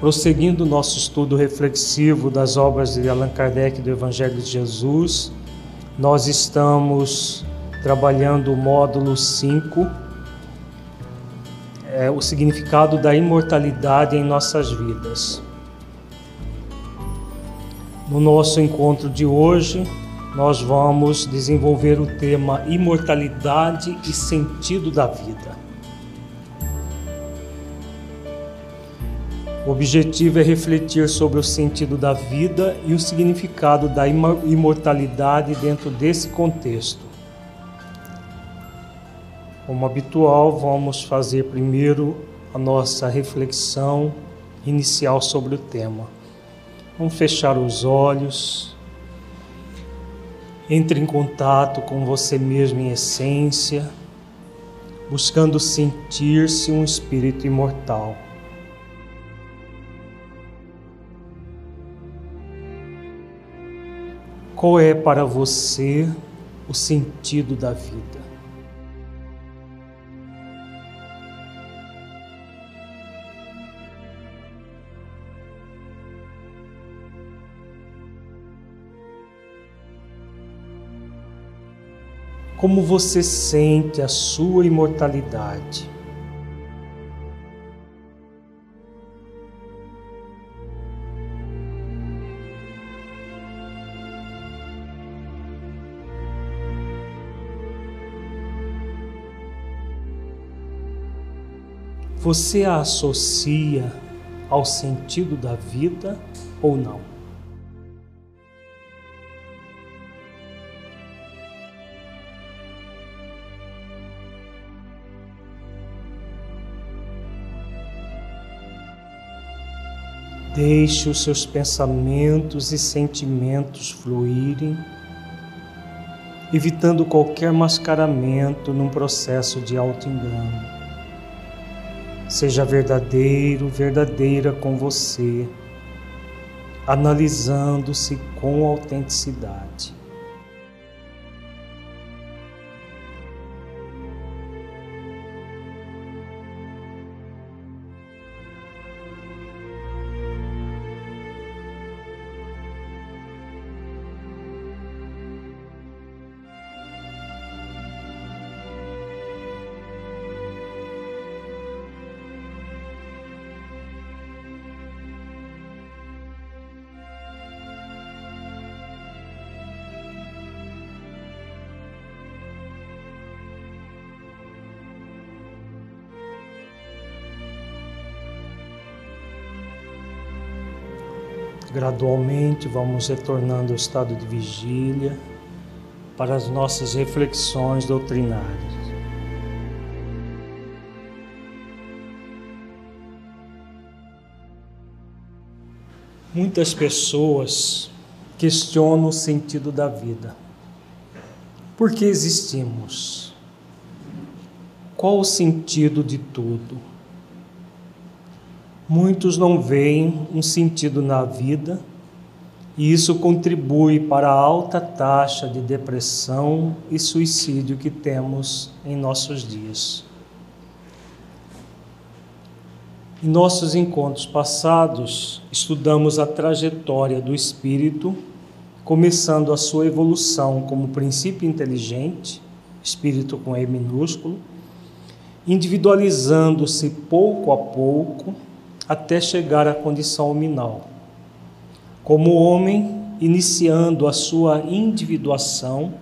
Prosseguindo nosso estudo reflexivo das obras de Allan Kardec do Evangelho de Jesus, nós estamos trabalhando o módulo 5, é, o significado da imortalidade em nossas vidas. No nosso encontro de hoje, nós vamos desenvolver o tema imortalidade e sentido da vida. O objetivo é refletir sobre o sentido da vida e o significado da imortalidade dentro desse contexto. Como habitual, vamos fazer primeiro a nossa reflexão inicial sobre o tema. Vamos fechar os olhos. Entre em contato com você mesmo em essência, buscando sentir-se um espírito imortal. Qual é para você o sentido da vida? Como você sente a sua imortalidade? Você a associa ao sentido da vida ou não? Deixe os seus pensamentos e sentimentos fluírem, evitando qualquer mascaramento num processo de auto-engano. Seja verdadeiro, verdadeira com você, analisando-se com autenticidade. Gradualmente vamos retornando ao estado de vigília para as nossas reflexões doutrinárias. Muitas pessoas questionam o sentido da vida. Por que existimos? Qual o sentido de tudo? Muitos não veem um sentido na vida e isso contribui para a alta taxa de depressão e suicídio que temos em nossos dias. Em nossos encontros passados, estudamos a trajetória do espírito, começando a sua evolução como princípio inteligente, espírito com E minúsculo, individualizando-se pouco a pouco até chegar à condição hominal. Como homem, iniciando a sua individuação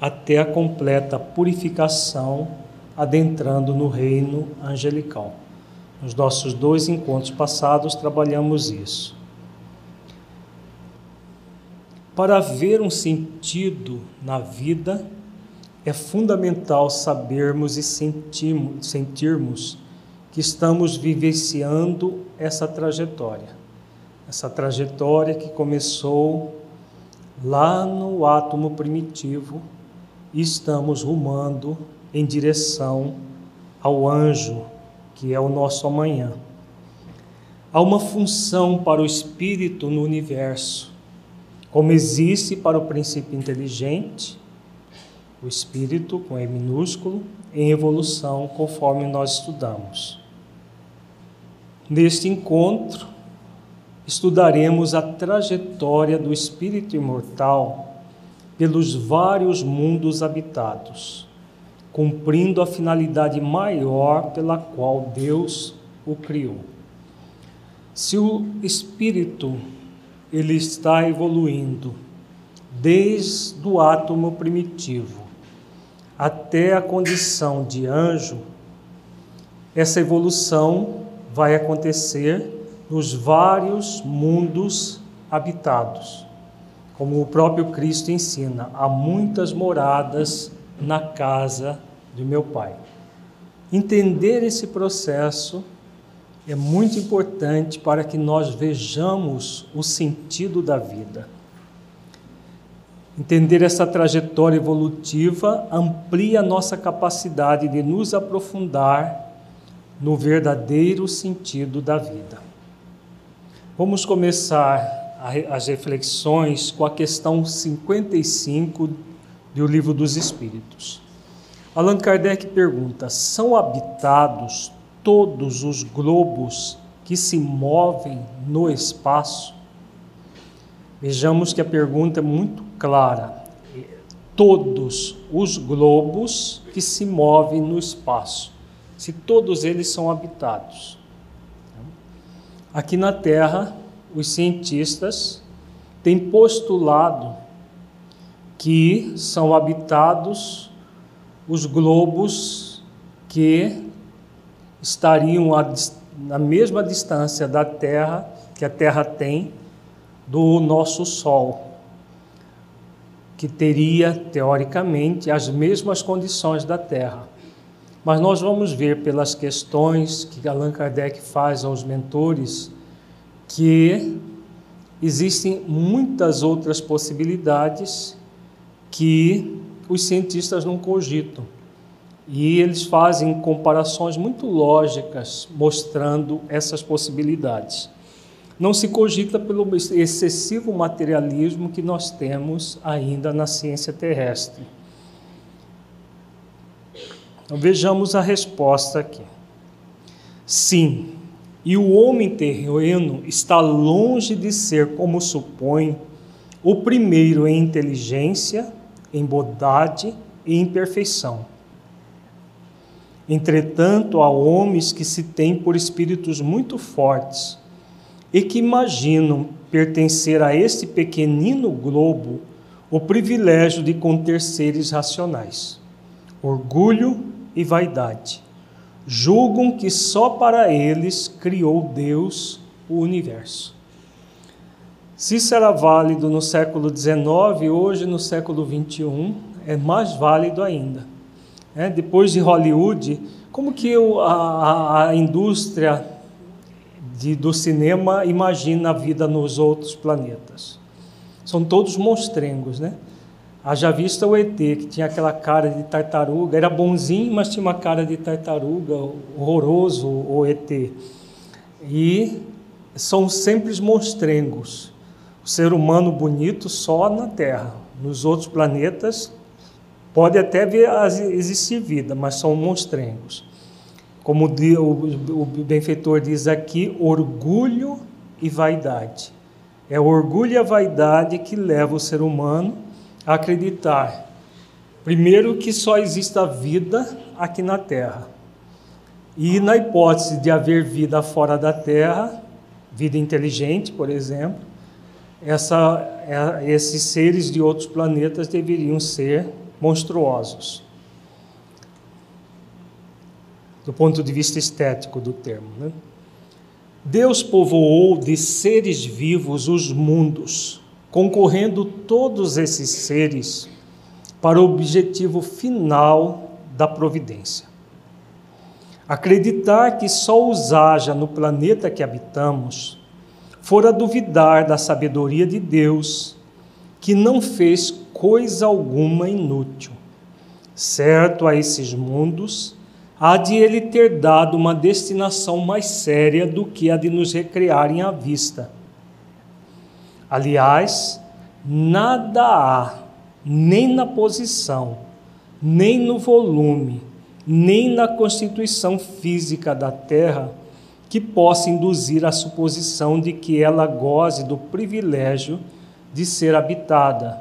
até a completa purificação, adentrando no reino angelical. Nos nossos dois encontros passados trabalhamos isso. Para haver um sentido na vida, é fundamental sabermos e sentirmos, sentirmos que estamos vivenciando essa trajetória. Essa trajetória que começou lá no átomo primitivo e estamos rumando em direção ao anjo, que é o nosso amanhã. Há uma função para o espírito no universo, como existe para o princípio inteligente, o espírito com E minúsculo, em evolução, conforme nós estudamos. Neste encontro, estudaremos a trajetória do espírito imortal pelos vários mundos habitados, cumprindo a finalidade maior pela qual Deus o criou. Se o espírito ele está evoluindo desde o átomo primitivo até a condição de anjo, essa evolução vai acontecer nos vários mundos habitados. Como o próprio Cristo ensina, há muitas moradas na casa de meu Pai. Entender esse processo é muito importante para que nós vejamos o sentido da vida. Entender essa trajetória evolutiva amplia nossa capacidade de nos aprofundar no verdadeiro sentido da vida. Vamos começar as reflexões com a questão 55 do Livro dos Espíritos. Allan Kardec pergunta: são habitados todos os globos que se movem no espaço? Vejamos que a pergunta é muito clara. Todos os globos que se movem no espaço, se todos eles são habitados. Aqui na Terra, os cientistas têm postulado que são habitados os globos que estariam a, na mesma distância da Terra que a Terra tem do nosso Sol, que teria teoricamente as mesmas condições da Terra. Mas nós vamos ver pelas questões que Allan Kardec faz aos mentores que existem muitas outras possibilidades que os cientistas não cogitam. E eles fazem comparações muito lógicas mostrando essas possibilidades. Não se cogita pelo excessivo materialismo que nós temos ainda na ciência terrestre. Então, vejamos a resposta aqui. Sim, e o homem terreno está longe de ser, como supõe, o primeiro em inteligência, em bondade e em perfeição Entretanto, há homens que se têm por espíritos muito fortes e que imaginam pertencer a este pequenino globo o privilégio de conter seres racionais, orgulho e vaidade. Julgam que só para eles criou Deus o universo. Se era válido no século XIX, hoje no século XXI é mais válido ainda é, depois de Hollywood, como que a, a indústria de, do cinema imagina a vida nos outros planetas? São todos monstrengos, né? Haja vista o ET, que tinha aquela cara de tartaruga, era bonzinho, mas tinha uma cara de tartaruga, horroroso o ET. E são sempre monstrengos. O ser humano bonito só na Terra. Nos outros planetas, Pode até ver, existir vida, mas são monstrengos. Como o benfeitor diz aqui, orgulho e vaidade. É o orgulho e a vaidade que leva o ser humano acreditar, primeiro, que só exista vida aqui na Terra. E na hipótese de haver vida fora da Terra, vida inteligente, por exemplo, essa, é, esses seres de outros planetas deveriam ser monstruosos, do ponto de vista estético do termo. Né? Deus povoou de seres vivos os mundos, concorrendo todos esses seres para o objetivo final da providência. Acreditar que só os haja no planeta que habitamos, fora duvidar da sabedoria de Deus, que não fez coisa alguma inútil. Certo a esses mundos, há de ele ter dado uma destinação mais séria do que a de nos recriarem à vista. Aliás, nada há, nem na posição, nem no volume, nem na constituição física da Terra, que possa induzir a suposição de que ela goze do privilégio de ser habitada,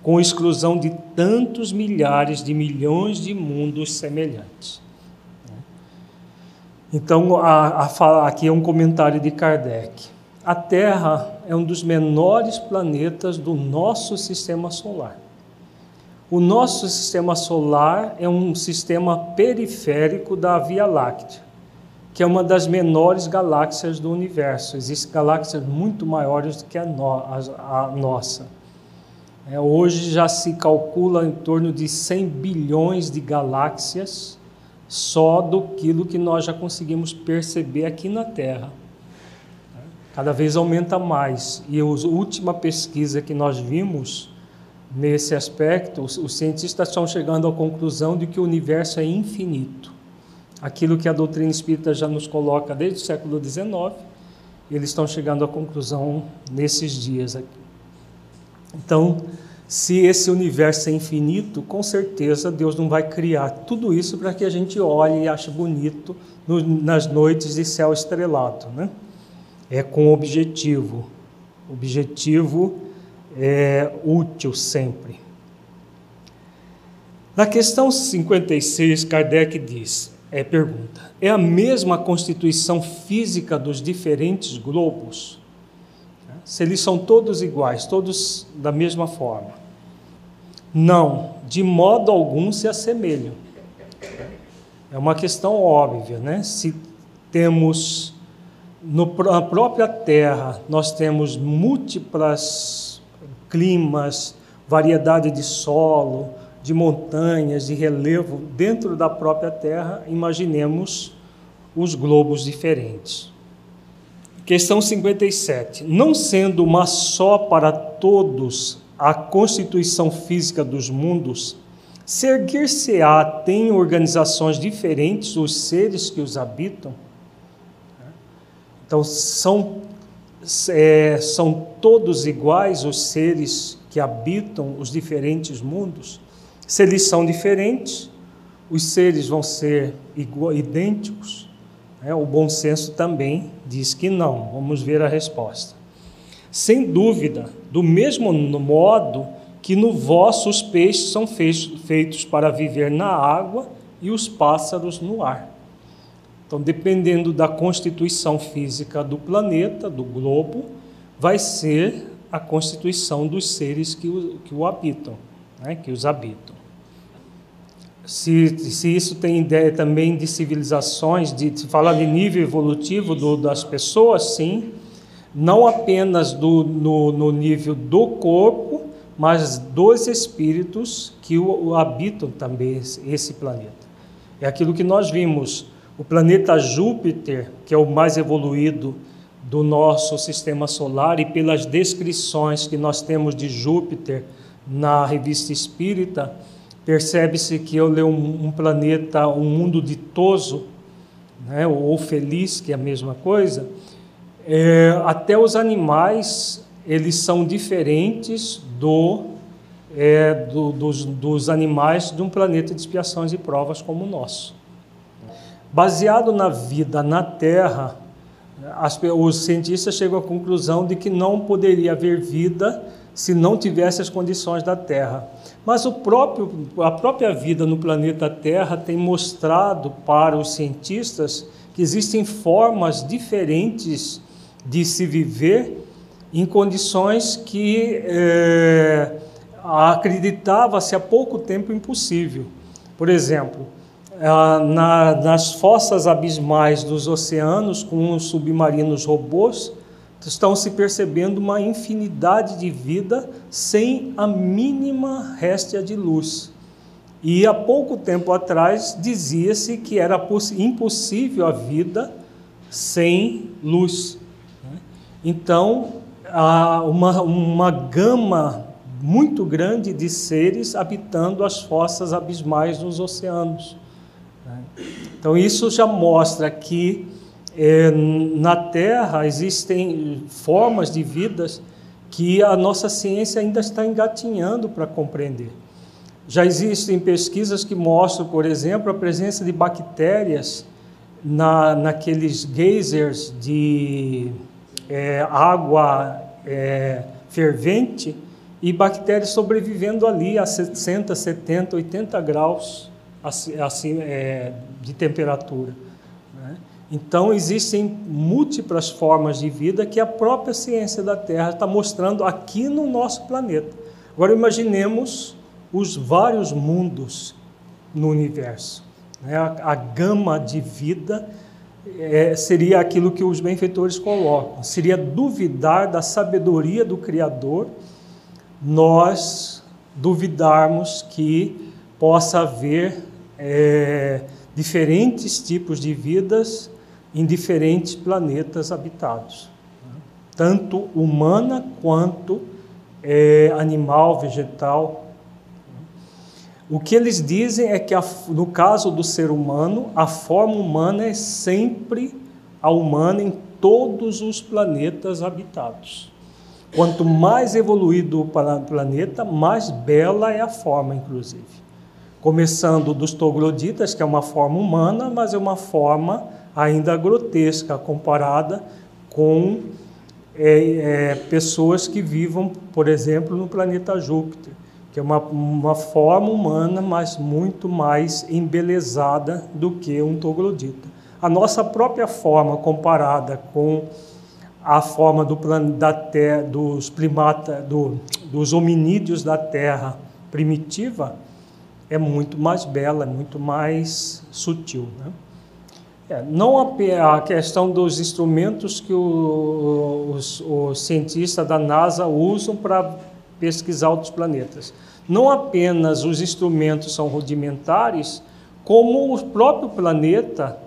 com exclusão de tantos milhares de milhões de mundos semelhantes. Então, a, a, aqui é um comentário de Kardec. A Terra é um dos menores planetas do nosso sistema solar. O nosso sistema solar é um sistema periférico da Via Láctea, que é uma das menores galáxias do universo. Existem galáxias muito maiores do que a, no, a, a nossa. É, hoje já se calcula em torno de 100 bilhões de galáxias só do que nós já conseguimos perceber aqui na Terra cada vez aumenta mais. E a última pesquisa que nós vimos nesse aspecto, os, cientistas estão chegando à conclusão de que o universo é infinito. Aquilo que a doutrina espírita já nos coloca desde o século XIX, eles estão chegando à conclusão nesses dias aqui. Então, se esse universo é infinito, com certeza Deus não vai criar tudo isso para que a gente olhe e ache bonito nas noites de céu estrelado, né? É com objetivo. Objetivo é útil sempre. Na questão 56, Kardec diz, é pergunta, é a mesma constituição física dos diferentes globos? Se eles são todos iguais, todos da mesma forma? Não, de modo algum se assemelham. É uma questão óbvia, né? Se temos no, na própria Terra, nós temos múltiplas climas, variedade de solo, de montanhas, de relevo dentro da própria Terra. Imaginemos os globos diferentes. Questão 57. Não sendo uma só para todos a constituição física dos mundos, seguir-se-á tem organizações diferentes os seres que os habitam? Então, são, é, são todos iguais os seres que habitam os diferentes mundos? Se eles são diferentes, os seres vão ser igual, idênticos? É, o bom senso também diz que não. Vamos ver a resposta. Sem dúvida, do mesmo modo que no vosso os peixes são feitos para viver na água e os pássaros no ar. Então, dependendo da constituição física do planeta, do globo, vai ser a constituição dos seres que o, que o habitam, né, que os habitam. Se, se isso tem ideia também de civilizações, de, de falar de nível evolutivo do, das pessoas, sim, não apenas do, no, no nível do corpo, mas dos espíritos que o, o habitam também esse, esse planeta. É aquilo que nós vimos o planeta Júpiter, que é o mais evoluído do nosso sistema solar, e pelas descrições que nós temos de Júpiter na revista Espírita, percebe-se que ele é um, planeta, um mundo ditoso, né, ou feliz, que é a mesma coisa. É, até os animais, eles são diferentes do, é, do, dos, dos animais de um planeta de expiações e provas como o nosso. Baseado na vida na Terra, as, os cientistas chegam à conclusão de que não poderia haver vida se não tivesse as condições da Terra. Mas próprio, a própria vida no planeta Terra tem mostrado para os cientistas que existem formas diferentes de se viver em condições que é, acreditava-se há pouco tempo impossível. Por exemplo, na, nas fossas abismais dos oceanos, com os submarinos robôs, estão se percebendo uma infinidade de vida sem a mínima réstia de luz. E há pouco tempo atrás dizia-se que era impossível a vida sem luz. Né? Então, há uma, uma gama muito grande de seres habitando as fossas abismais dos oceanos. Então, isso já mostra que é, na Terra existem formas de vidas que a nossa ciência ainda está engatinhando para compreender. Já existem pesquisas que mostram, por exemplo, a presença de bactérias na, naqueles geysers de é, água é, fervente e bactérias sobrevivendo ali a 60, 70, 80 graus assim, é, de temperatura. Né? Então, existem múltiplas formas de vida que a própria ciência da Terra está mostrando aqui no nosso planeta. Agora, imaginemos os vários mundos no universo. Né? A, a gama de vida é, seria aquilo que os benfeitores colocam, seria duvidar da sabedoria do Criador, nós duvidarmos que possa haver é, diferentes tipos de vidas em diferentes planetas habitados, né? tanto humana quanto é, animal, vegetal. O que eles dizem é que, a, no caso do ser humano, a forma humana é sempre a humana em todos os planetas habitados. Quanto mais evoluído o planeta, mais bela é a forma, inclusive. Começando dos trogloditas, que é uma forma humana, mas é uma forma ainda grotesca comparada com é, é, pessoas que vivam, por exemplo, no planeta Júpiter que é uma, uma forma humana, mas muito mais embelezada do que um troglodita. A nossa própria forma comparada com a forma do da terra, dos primata, do, dos hominídeos da Terra primitiva é muito mais bela, é muito mais sutil. Né? É, não a, a, questão dos instrumentos que os, os cientistas da NASA usam para pesquisar outros planetas. Não apenas os instrumentos são rudimentares, como o próprio planeta,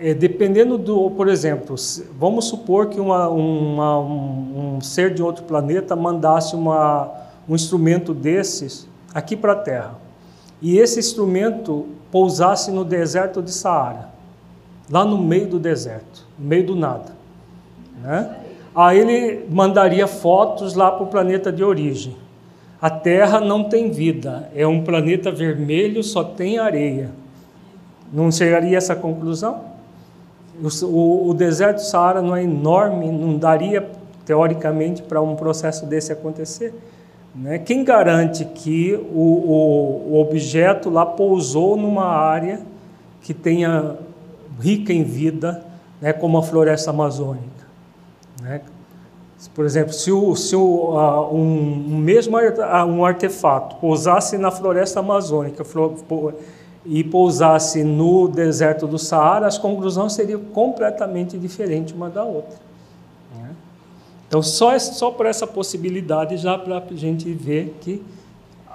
é, dependendo do, por exemplo, vamos supor que uma, uma, um, um, ser de outro planeta mandasse uma, um instrumento desses aqui para a Terra, e esse instrumento pousasse no deserto de Saara, lá no meio do deserto, no meio do nada, né? Aí ele mandaria fotos lá para o planeta de origem. A Terra não tem vida, é um planeta vermelho, só tem areia. Não chegaria a essa conclusão? O, o, deserto Saara não é enorme, não daria, teoricamente, para um processo desse acontecer? Né? Quem garante que o, o, o objeto lá pousou numa área que tenha rica em vida, né, como a floresta amazônica? Né? Por exemplo, se, o, se o, um, um, mesmo um artefato pousasse na floresta amazônica e pousasse no deserto do Saara, as conclusões seriam completamente diferentes uma da outra. Então, só, só por essa possibilidade já para a gente ver que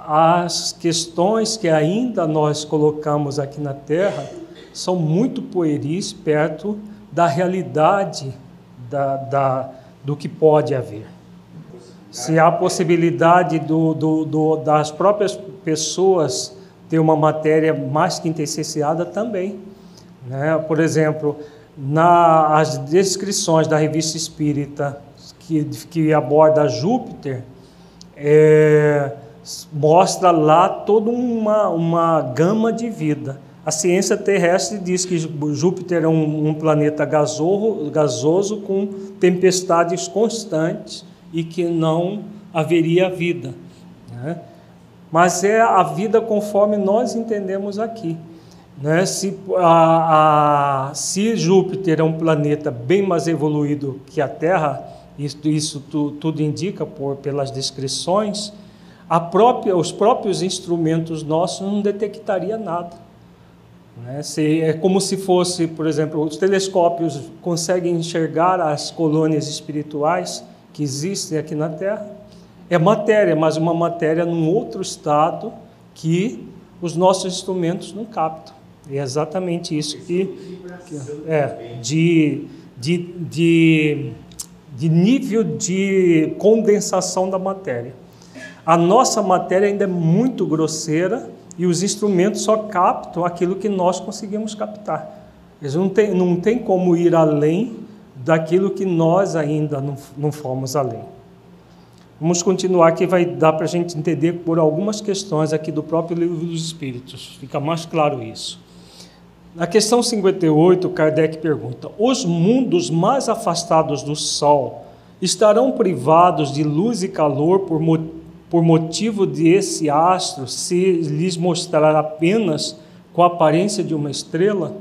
as questões que ainda nós colocamos aqui na Terra são muito pueris perto da realidade da, da, do que pode haver. Se há possibilidade do, do, do, das próprias pessoas ter uma matéria mais quintessenciada também. Né? Por exemplo, nas descrições da revista Espírita que, que aborda Júpiter, é, mostra lá toda uma, uma gama de vida. A ciência terrestre diz que Júpiter é um, um planeta gasoso, gasoso com tempestades constantes e que não haveria vida. Né? Mas é a vida conforme nós entendemos aqui. Né? Se, a, a, se Júpiter é um planeta bem mais evoluído que a Terra, isso, isso tu, tudo indica por, pelas descrições, própria, os próprios instrumentos nossos não detectaria nada. Né? Se, é como se fosse, por exemplo, os telescópios conseguem enxergar as colônias espirituais que existem aqui na Terra. É matéria, mas uma matéria num outro estado que os nossos instrumentos não captam. É exatamente isso que, que é de, de, de, de nível de condensação da matéria. A nossa matéria ainda é muito grosseira e os instrumentos só captam aquilo que nós conseguimos captar. Eles não têm não tem como ir além daquilo que nós ainda não, não fomos além. Vamos continuar que vai dar para a gente entender por algumas questões aqui do próprio livro dos Espíritos. Fica mais claro isso. Na questão 58, Kardec pergunta: Os mundos mais afastados do Sol estarão privados de luz e calor por, mo por motivo de esse astro se lhes mostrar apenas com a aparência de uma estrela?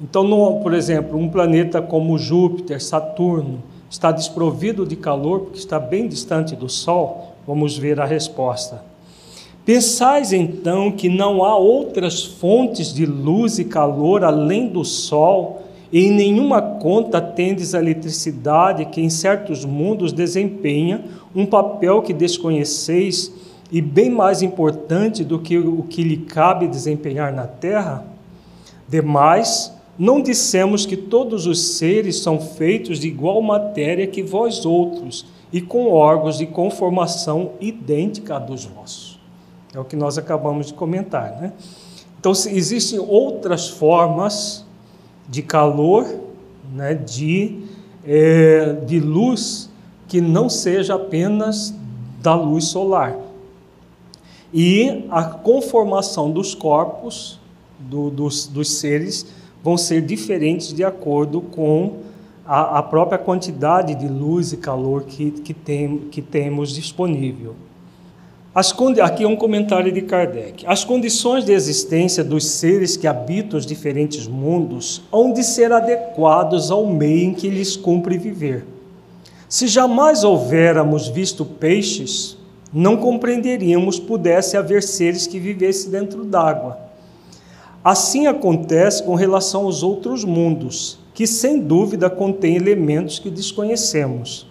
Então, no, por exemplo, um planeta como Júpiter, Saturno, está desprovido de calor porque está bem distante do Sol? Vamos ver a resposta. Pensais então que não há outras fontes de luz e calor além do sol, e em nenhuma conta tendes a eletricidade que em certos mundos desempenha um papel que desconheceis e bem mais importante do que o que lhe cabe desempenhar na terra? Demais, não dissemos que todos os seres são feitos de igual matéria que vós outros, e com órgãos de conformação idêntica a dos vossos. É o que nós acabamos de comentar. Né? Então, existem outras formas de calor, né, de, é, de luz, que não seja apenas da luz solar. E a conformação dos corpos, do, dos, dos seres, vão ser diferentes de acordo com a, a própria quantidade de luz e calor que, que, tem, que temos disponível. As, aqui é um comentário de Kardec. As condições de existência dos seres que habitam os diferentes mundos hão de ser adequados ao meio em que lhes cumpre viver. Se jamais houvéramos visto peixes, não compreenderíamos pudesse haver seres que vivessem dentro d'água. Assim acontece com relação aos outros mundos, que sem dúvida contêm elementos que desconhecemos.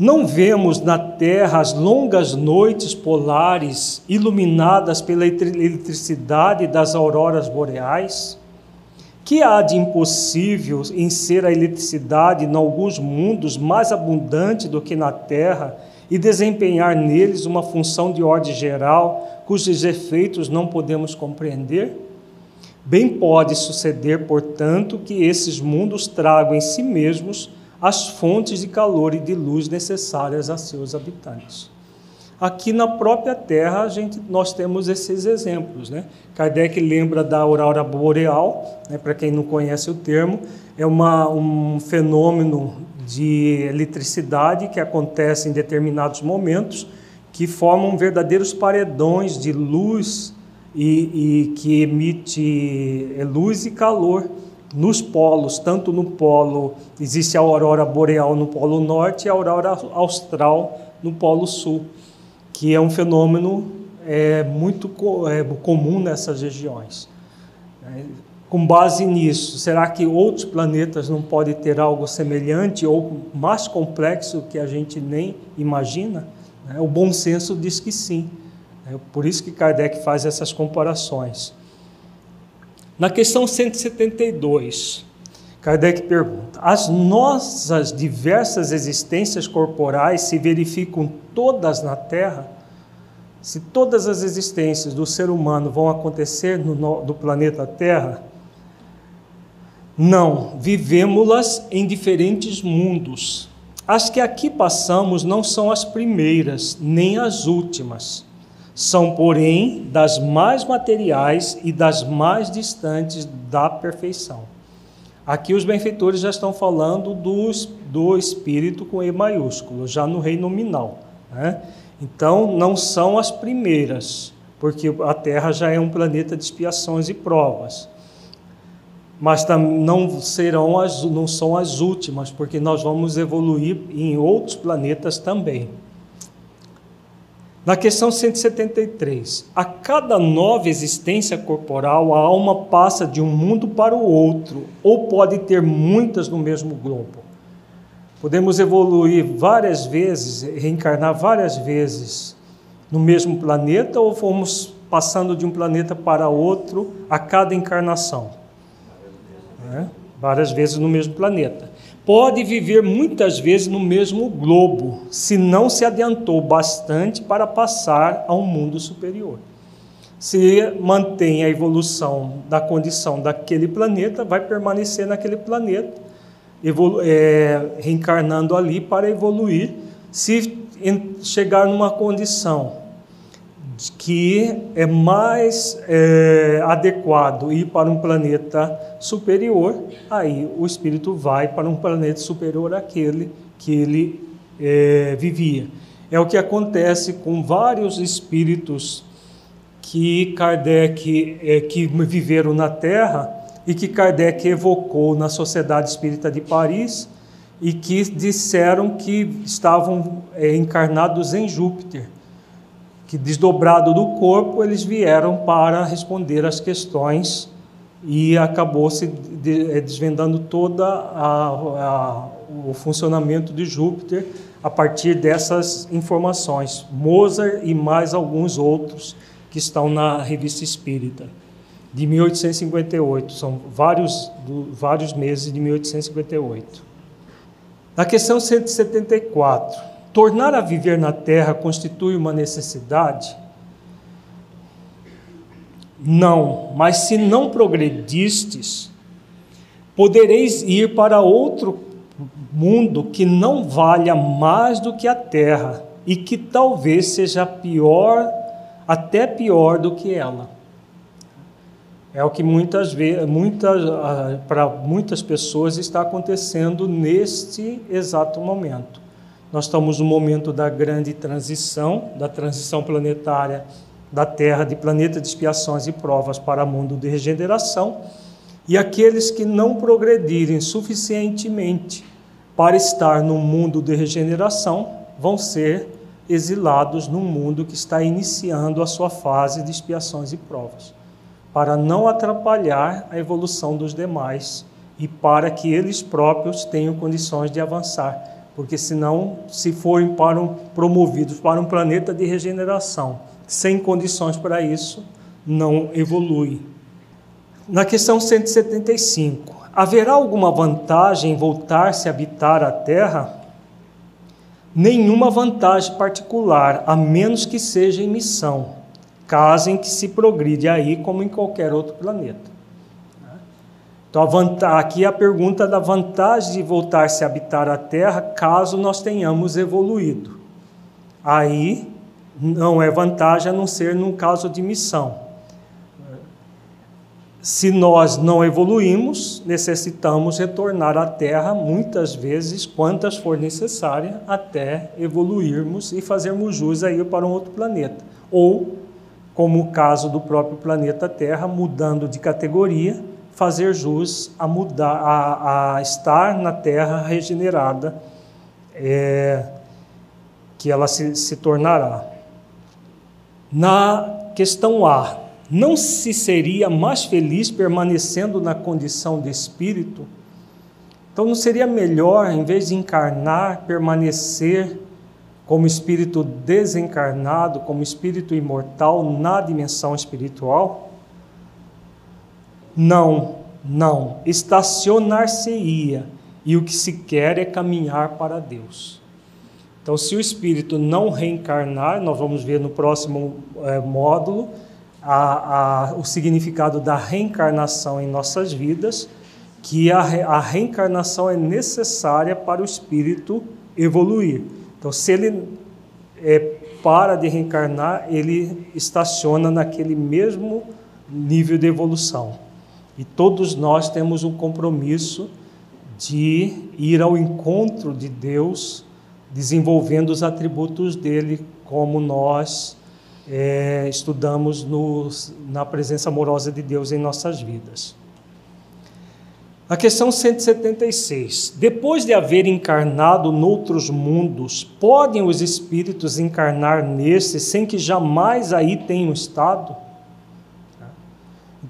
Não vemos na Terra as longas noites polares iluminadas pela eletricidade das auroras boreais? Que há de impossível em ser a eletricidade em alguns mundos mais abundante do que na Terra e desempenhar neles uma função de ordem geral cujos efeitos não podemos compreender? Bem pode suceder, portanto, que esses mundos tragam em si mesmos as fontes de calor e de luz necessárias a seus habitantes. Aqui na própria Terra, a gente, nós temos esses exemplos. Né? Kardec lembra da aurora boreal, né? para quem não conhece o termo, é uma, um fenômeno de eletricidade que acontece em determinados momentos, que formam verdadeiros paredões de luz e, e que emite é, luz e calor nos polos, tanto no polo, existe a aurora boreal no polo norte e a aurora austral no polo sul, que é um fenômeno é, muito é, comum nessas regiões. É, com base nisso, será que outros planetas não podem ter algo semelhante ou mais complexo que a gente nem imagina? É, o bom senso diz que sim. É por isso que Kardec faz essas comparações. Na questão 172, Kardec pergunta: as nossas diversas existências corporais se verificam todas na Terra? Se todas as existências do ser humano vão acontecer no, no planeta Terra? Não, vivemos-las em diferentes mundos. As que aqui passamos não são as primeiras, nem as últimas. São, porém, das mais materiais e das mais distantes da perfeição. Aqui os benfeitores já estão falando do, do espírito com E maiúsculo, já no rei nominal. Né? Então, não são as primeiras, porque a Terra já é um planeta de expiações e provas. Mas não serão as, não são as últimas, porque nós vamos evoluir em outros planetas também. Na questão 173, a cada nova existência corporal, a alma passa de um mundo para o outro, ou pode ter muitas no mesmo globo. Podemos evoluir várias vezes, reencarnar várias vezes no mesmo planeta, ou fomos passando de um planeta para outro a cada encarnação. É? Várias vezes no mesmo planeta pode viver muitas vezes no mesmo globo, se não se adiantou bastante para passar a um mundo superior. Se mantém a evolução da condição daquele planeta, vai permanecer naquele planeta, é, reencarnando ali para evoluir. Se chegar numa condição que é mais é, adequado ir para um planeta superior, aí o espírito vai para um planeta superior àquele que ele é, vivia. É o que acontece com vários espíritos que Kardec é, que viveram na Terra e que Kardec evocou na Sociedade Espírita de Paris e que disseram que estavam é, encarnados em Júpiter que desdobrado do corpo eles vieram para responder às questões e acabou se eh, desvendando toda a, a, o funcionamento de Júpiter a partir dessas informações. Mozart e mais alguns outros que estão na Revista Espírita de 1858, são vários do, vários meses de 1858. Na questão 174, Tornar a viver na terra constitui uma necessidade? Não, mas se não progredistes, podereis ir para outro mundo que não valha mais do que a terra e que talvez seja pior, até pior do que ela. É o que muitas vezes, muitas, ah, para muitas pessoas está acontecendo neste exato momento. Nós estamos no momento da grande transição, da transição planetária da Terra de planeta de expiações e provas para mundo de regeneração, e aqueles que não progredirem suficientemente para estar no mundo de regeneração vão ser exilados num mundo que está iniciando a sua fase de expiações e provas, para não atrapalhar a evolução dos demais e para que eles próprios tenham condições de avançar porque senão, se forem para um, promovidos para um planeta de regeneração, sem condições para isso, não evolui. Na questão 175, haverá alguma vantagem em voltar-se a habitar a Terra? Nenhuma vantagem particular, a menos que seja em missão, caso em que se progride aí como em qualquer outro planeta. Então, aqui a pergunta da vantagem de voltar-se a habitar a Terra caso nós tenhamos evoluído. Aí não é vantagem a não ser num caso de missão. Se nós não evoluímos, necessitamos retornar à Terra muitas vezes, quantas for necessária, até evoluirmos e fazermos jus a ir para um outro planeta. Ou, como o caso do próprio planeta Terra, mudando de categoria fazer jus a mudar, a, a estar na terra regenerada, é, que ela se, se tornará. Na questão A, não se seria mais feliz permanecendo na condição de espírito? Então, não seria melhor, em vez de encarnar, permanecer como espírito desencarnado, como espírito imortal na dimensão espiritual? Não, não. Estacionar-se-ia. E o que se quer é caminhar para Deus. Então, se o espírito não reencarnar, nós vamos ver no próximo é, módulo a, a, o significado da reencarnação em nossas vidas, que a, a reencarnação é necessária para o espírito evoluir. Então, se ele é, para de reencarnar, ele estaciona naquele mesmo nível de evolução. E todos nós temos um compromisso de ir ao encontro de Deus, desenvolvendo os atributos dele, como nós é, estudamos na presença amorosa de Deus em nossas vidas. A questão 176. Depois de haver encarnado noutros mundos, podem os espíritos encarnar nesse sem que jamais aí tenham estado?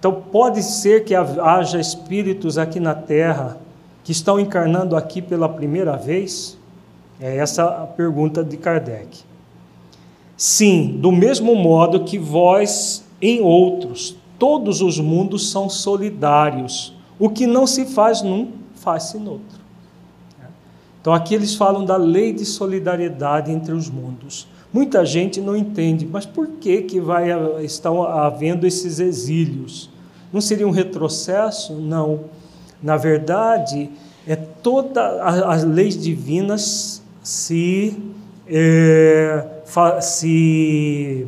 Então, pode ser que haja espíritos aqui na terra que estão encarnando aqui pela primeira vez? É essa a pergunta de Kardec. Sim, do mesmo modo que vós em outros, todos os mundos são solidários. O que não se faz num, faz-se noutro. Então aqui eles falam da lei de solidariedade entre os mundos. Muita gente não entende, mas por que, que vai, estão havendo esses exílios? Não seria um retrocesso? Não. Na verdade, é todas as leis divinas se, é, se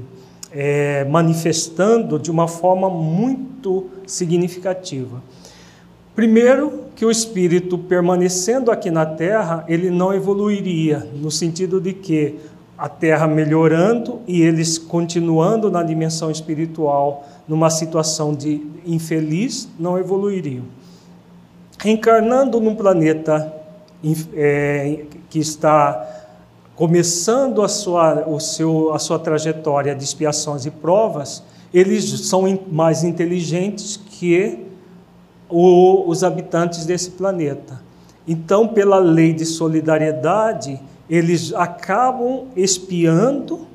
é, manifestando de uma forma muito significativa. Primeiro, que o espírito permanecendo aqui na Terra, ele não evoluiria, no sentido de que a Terra melhorando e eles continuando na dimensão espiritual, numa situação de infeliz, não evoluiriam. Reencarnando num planeta é, que está começando a sua, o seu, a sua trajetória de expiações e provas, eles são mais inteligentes que o, os habitantes desse planeta. Então, pela lei de solidariedade, eles acabam espiando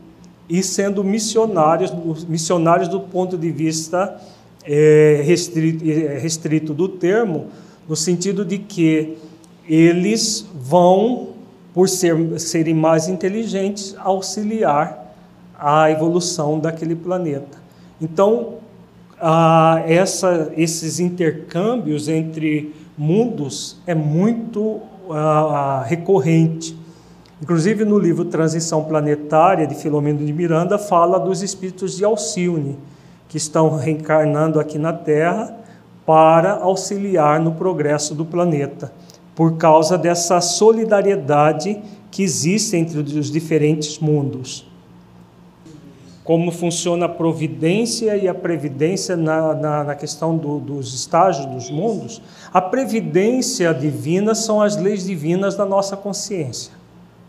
e sendo missionários, missionários do ponto de vista é, restrito, é, restrito do termo, no sentido de que eles vão, por ser, serem mais inteligentes, auxiliar a evolução daquele planeta. Então, ah, essa, esses intercâmbios entre mundos é muito ah, recorrente. Inclusive no livro Transição Planetária de Filomeno de Miranda fala dos espíritos de Alcione que estão reencarnando aqui na Terra para auxiliar no progresso do planeta, por causa dessa solidariedade que existe entre os diferentes mundos como funciona a providência e a previdência na, na, na questão do, dos estágios dos mundos, a previdência divina são as leis divinas da nossa consciência.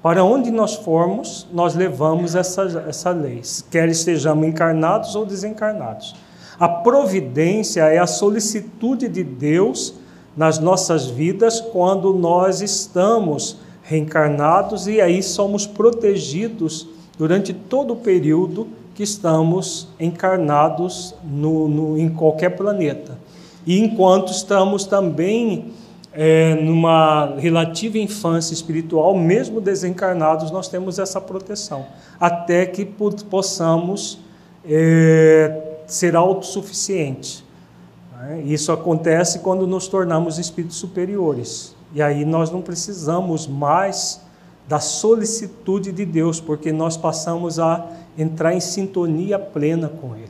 Para onde nós formos, nós levamos essas essa leis, quer estejamos encarnados ou desencarnados. A providência é a solicitude de Deus nas nossas vidas quando nós estamos reencarnados e aí somos protegidos durante todo o período que estamos encarnados no, no, em qualquer planeta. E enquanto estamos também é, numa relativa infância espiritual, mesmo desencarnados, nós temos essa proteção, até que possamos é, ser autossuficientes. Né? Isso acontece quando nos tornamos espíritos superiores. E aí nós não precisamos mais da solicitude de Deus, porque nós passamos a entrar em sintonia plena com Ele.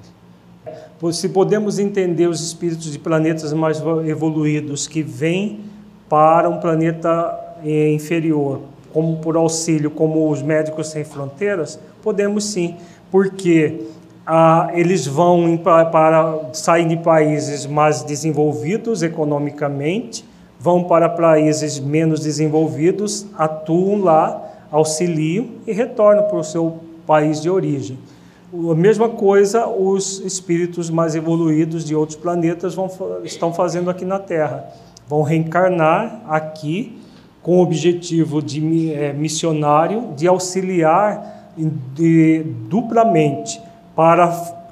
Se podemos entender os espíritos de planetas mais evoluídos que vêm para um planeta eh, inferior, como por auxílio, como os médicos sem fronteiras, podemos sim, porque ah, eles vão para, para sair de países mais desenvolvidos economicamente, vão para países menos desenvolvidos, atuam lá, auxiliam e retornam para o seu país de origem. A mesma coisa os espíritos mais evoluídos de outros planetas vão, estão fazendo aqui na Terra. Vão reencarnar aqui com o objetivo de é, missionário de auxiliar de, duplamente para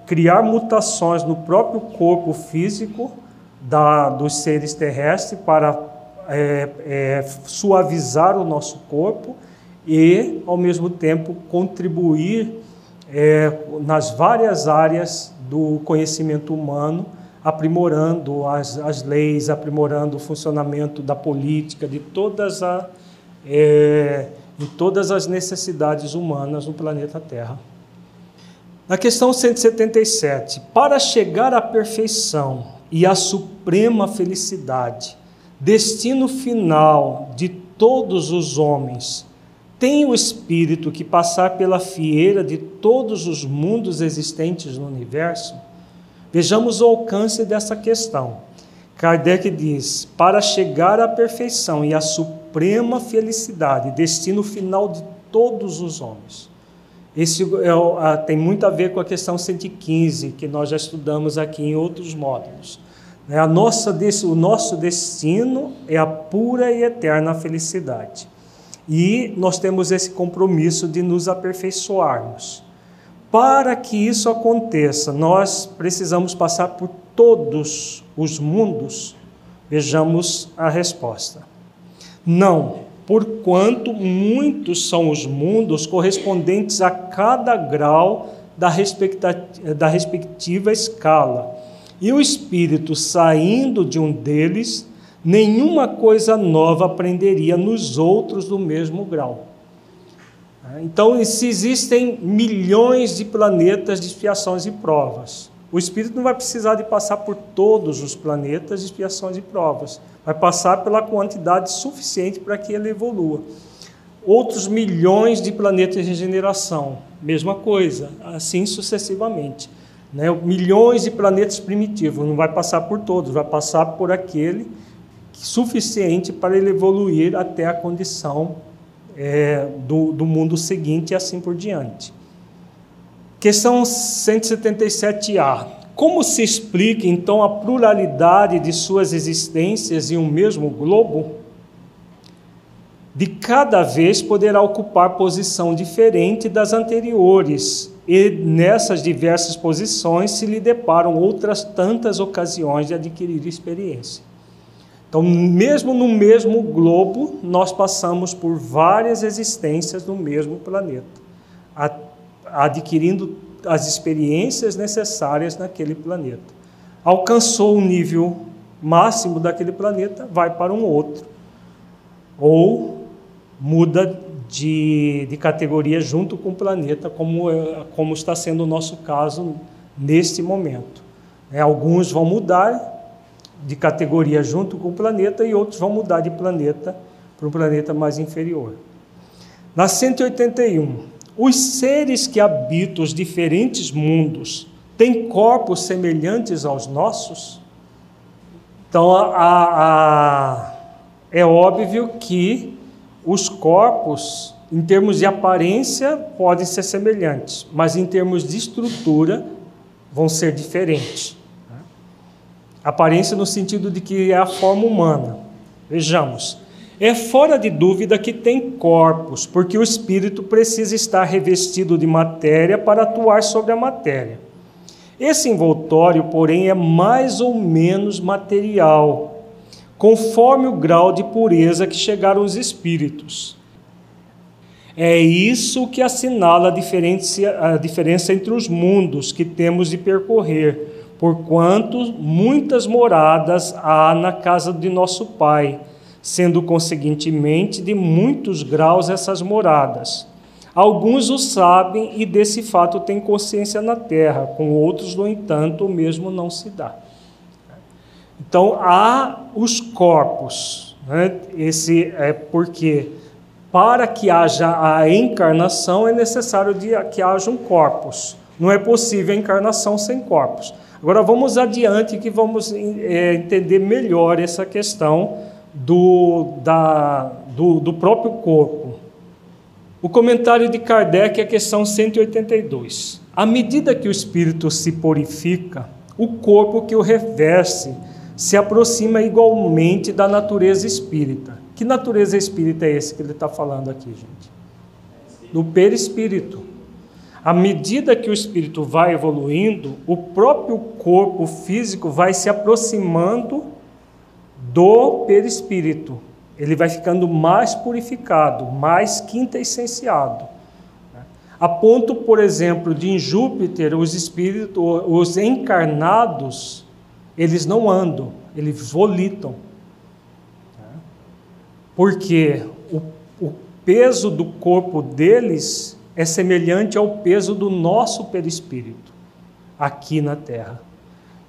criar mutações no próprio corpo físico da, dos seres terrestres para é, é, suavizar o nosso corpo e, ao mesmo tempo, contribuir é, nas várias áreas do conhecimento humano, aprimorando as, as leis, aprimorando o funcionamento da política, de todas, a, é, de todas as necessidades humanas no planeta Terra. Na questão 177, para chegar à perfeição e à suprema felicidade, destino final de todos os homens, tem o espírito que passar pela fieira de todos os mundos existentes no universo? Vejamos o alcance dessa questão. Kardec diz: para chegar à perfeição e à suprema felicidade, destino final de todos os homens. Esse é, tem muito a ver com a questão 115, que nós já estudamos aqui em outros módulos. Né? A nossa, o nosso destino é a pura e eterna felicidade. E nós temos esse compromisso de nos aperfeiçoarmos. Para que isso aconteça, nós precisamos passar por todos os mundos. Vejamos a resposta. Não, porquanto muitos são os mundos correspondentes a cada grau da, da respectiva escala. E o espírito saindo de um deles nenhuma coisa nova aprenderia nos outros do mesmo grau. Então, se existem milhões de planetas de expiações e provas, o espírito não vai precisar de passar por todos os planetas de expiações e provas, vai passar pela quantidade suficiente para que ele evolua. Outros milhões de planetas de regeneração, mesma coisa, assim sucessivamente. Né? Milhões de planetas primitivos, não vai passar por todos, vai passar por aquele suficiente para ele evoluir até a condição é, do, do mundo seguinte e assim por diante. Questão 177A. Como se explica então a pluralidade de suas existências em um mesmo globo? De cada vez poderá ocupar posição diferente das anteriores, e nessas diversas posições se lhe deparam outras tantas ocasiões de adquirir experiência. Então, mesmo no mesmo globo, nós passamos por várias existências no mesmo planeta, adquirindo as experiências necessárias naquele planeta. Alcançou o nível máximo daquele planeta, vai para um outro. Ou muda de, de categoria junto com o planeta, como, como está sendo o nosso caso neste momento. É, alguns vão mudar de categoria junto com o planeta e outros vão mudar de planeta para um planeta mais inferior. Na 181, os seres que habitam os diferentes mundos têm corpos semelhantes aos nossos? Então, a, a, é óbvio que os corpos, em termos de aparência, podem ser semelhantes, mas em termos de estrutura, vão ser diferentes. Aparência no sentido de que é a forma humana. Vejamos. É fora de dúvida que tem corpos, porque o espírito precisa estar revestido de matéria para atuar sobre a matéria. Esse envoltório, porém, é mais ou menos material, conforme o grau de pureza que chegaram os espíritos. É isso que assinala a diferença, entre os mundos que temos de percorrer porquanto muitas moradas há na casa de nosso Pai, sendo conseguintemente de muitos graus essas moradas. Alguns o sabem e desse fato têm consciência na terra, com outros, no entanto, o mesmo não se dá. Então há os corpos, né? esse é porque para que haja a encarnação é necessário que hajam corpos. Não é possível a encarnação sem corpos. Agora vamos adiante que vamos é, entender melhor essa questão do, da, do, do próprio corpo. O comentário de Kardec é a questão 182. À medida que o espírito se purifica, o corpo que o reveste se aproxima igualmente da natureza espírita. Que natureza espírita é esse que ele está falando aqui, gente? Do perispírito. À medida que o espírito vai evoluindo, o próprio corpo físico vai se aproximando do perispírito. Ele vai ficando mais purificado, mais quinta-essenciado. A ponto, por exemplo, de em Júpiter, os espíritos, os encarnados, eles não andam, eles volitam. Porque o, o peso do corpo deles é semelhante ao peso do nosso perispírito aqui na Terra.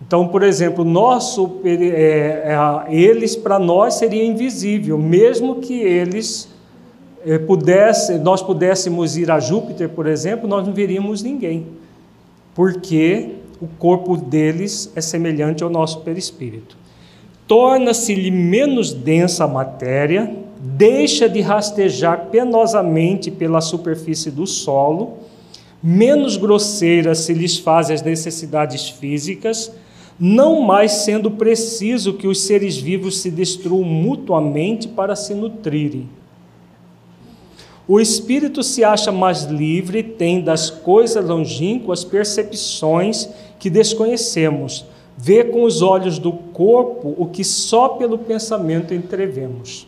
Então, por exemplo, nosso, é, é, eles para nós seria invisível, mesmo que eles é, pudesse, nós pudéssemos ir a Júpiter, por exemplo, nós não veríamos ninguém, porque o corpo deles é semelhante ao nosso perispírito. Torna-se-lhe menos densa a matéria, deixa de rastejar penosamente pela superfície do solo, menos grosseiras se lhes fazem as necessidades físicas, não mais sendo preciso que os seres vivos se destruam mutuamente para se nutrirem. O espírito se acha mais livre, tem das coisas longínquas percepções que desconhecemos, vê com os olhos do corpo o que só pelo pensamento entrevemos.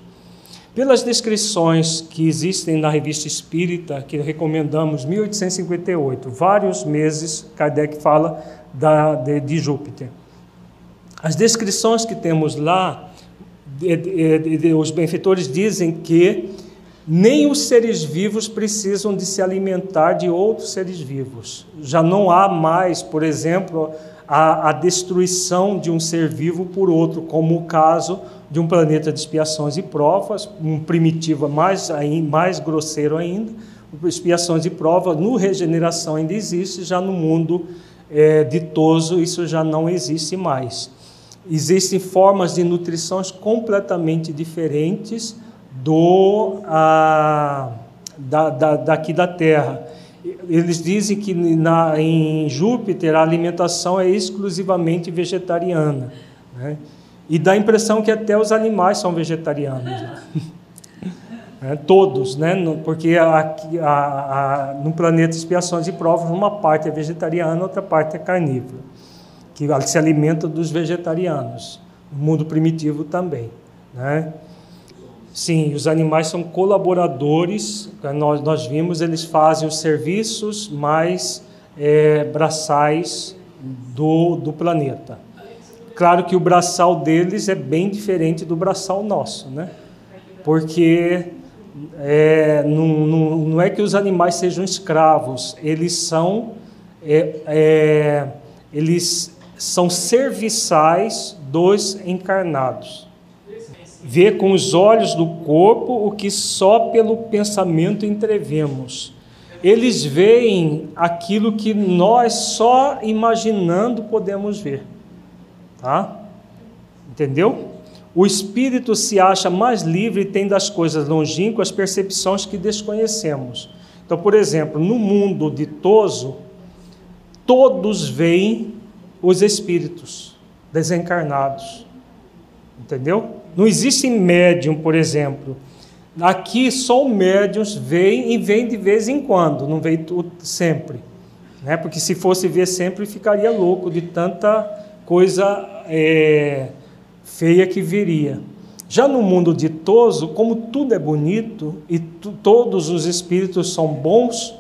Pelas descrições que existem na revista Espírita, que recomendamos, 1858, vários meses, Kardec fala da, de, de Júpiter. As descrições que temos lá, de, de, os benfeitores dizem que nem os seres vivos precisam de se alimentar de outros seres vivos. Já não há mais, por exemplo, a, a destruição de um ser vivo por outro, como o caso de um planeta de expiações e provas, um primitivo mais, mais grosseiro ainda, expiações e provas, no regeneração ainda existe, já no mundo é, ditoso isso já não existe mais. Existem formas de nutrições completamente diferentes do a, da, da, daqui da Terra. Eles dizem que na, em Júpiter a alimentação é exclusivamente vegetariana. Né? E dá a impressão que até os animais são vegetarianos. Né? É, todos, né? porque a, a, no planeta Expiações e Provas, uma parte é vegetariana, outra parte é carnívora, que se alimenta dos vegetarianos. No mundo primitivo também. Né? Sim, os animais são colaboradores, nós, nós vimos, eles fazem os serviços mais é, braçais do, do planeta. Claro que o braçal deles é bem diferente do braçal nosso, né? Porque é, não, não, não é que os animais sejam escravos, eles são, é, é, eles são serviçais dos encarnados vê com os olhos do corpo o que só pelo pensamento entrevemos. Eles veem aquilo que nós só imaginando podemos ver. Tá? Entendeu? O espírito se acha mais livre e tem das coisas longínquas percepções que desconhecemos. Então, por exemplo, no mundo ditoso, todos veem os espíritos desencarnados. Entendeu? Não existe médium, por exemplo. Aqui só médiums vem e vem de vez em quando, não vem sempre. Né? Porque se fosse ver sempre, ficaria louco de tanta coisa é, feia que viria. Já no mundo ditoso, como tudo é bonito e todos os espíritos são bons,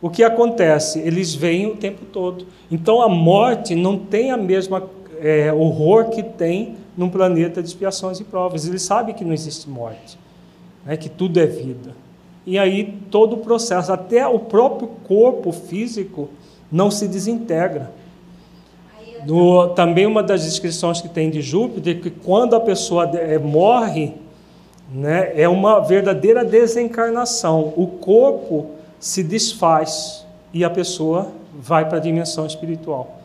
o que acontece? Eles vêm o tempo todo. Então a morte não tem a mesma é, horror que tem num planeta de expiações e provas. Ele sabe que não existe morte, né, que tudo é vida. E aí todo o processo, até o próprio corpo físico, não se desintegra. No, também uma das descrições que tem de Júpiter, que quando a pessoa é, morre, né, é uma verdadeira desencarnação. O corpo se desfaz e a pessoa vai para a dimensão espiritual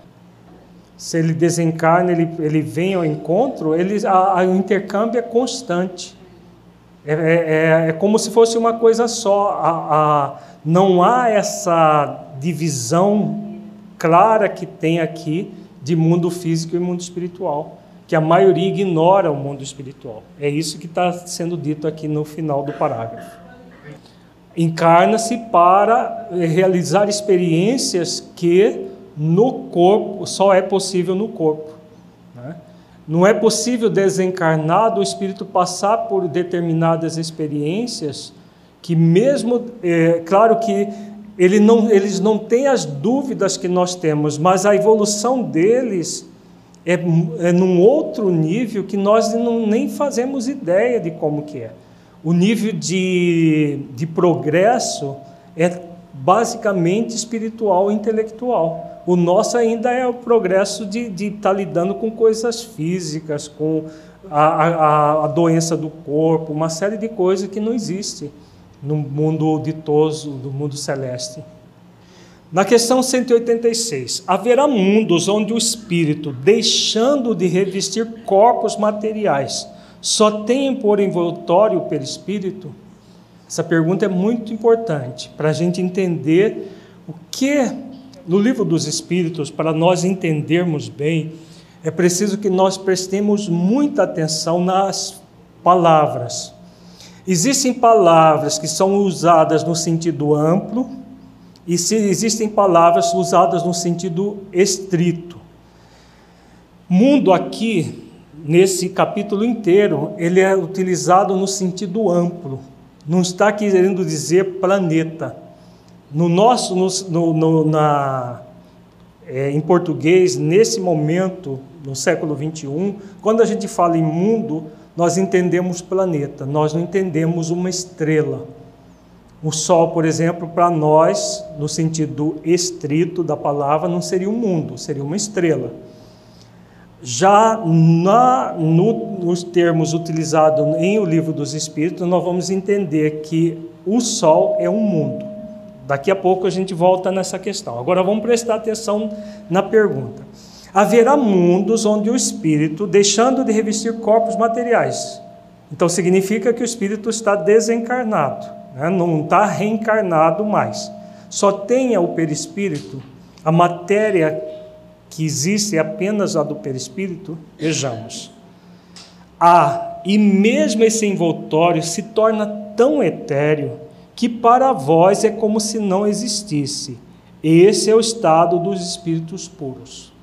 se ele desencarna, ele, ele vem ao encontro, ele, a, a, o intercâmbio é constante. É, é, é, é, como se fosse uma coisa só. A, a, não há essa divisão clara que tem aqui de mundo físico e mundo espiritual, que a maioria ignora o mundo espiritual. É isso que está sendo dito aqui no final do parágrafo. Encarna-se para realizar experiências que no corpo, só é possível no corpo. Né? Não é possível desencarnado o espírito passar por determinadas experiências que mesmo, é, claro que ele não, eles não têm as dúvidas que nós temos, mas a evolução deles é, é num outro nível que nós não, nem fazemos ideia de como que é. O nível de, de progresso é basicamente espiritual e intelectual. O nosso ainda é o progresso de estar tá lidando com coisas físicas, com a, a, a, doença do corpo, uma série de coisas que não existe no mundo ditoso, do mundo celeste. Na questão 186, haverá mundos onde o espírito, deixando de revestir corpos materiais, só tem por envoltório o perispírito? Essa pergunta é muito importante para a gente entender o que no livro dos Espíritos, para nós entendermos bem, é preciso que nós prestemos muita atenção nas palavras. Existem palavras que são usadas no sentido amplo e existem palavras usadas no sentido estrito. Mundo aqui, nesse capítulo inteiro, ele é utilizado no sentido amplo. Não está querendo dizer planeta. No nosso, no, no, na, é, em português, nesse momento, no século 21, quando a gente fala em mundo, nós entendemos planeta, nós não entendemos uma estrela. O Sol, por exemplo, para nós, no sentido estrito da palavra, não seria um mundo, seria uma estrela. Já na, no, nos termos utilizados em o livro dos Espíritos, nós vamos entender que o Sol é um mundo. Daqui a pouco a gente volta nessa questão. Agora vamos prestar atenção na pergunta. Haverá mundos onde o espírito, deixando de revestir corpos materiais, então significa que o espírito está desencarnado, né? não está reencarnado mais. Só tenha o perispírito, a matéria que existe é apenas a do perispírito, vejamos. Ah, e mesmo esse envoltório se torna tão etéreo que para vós é como se não existisse. Esse é o estado dos espíritos puros.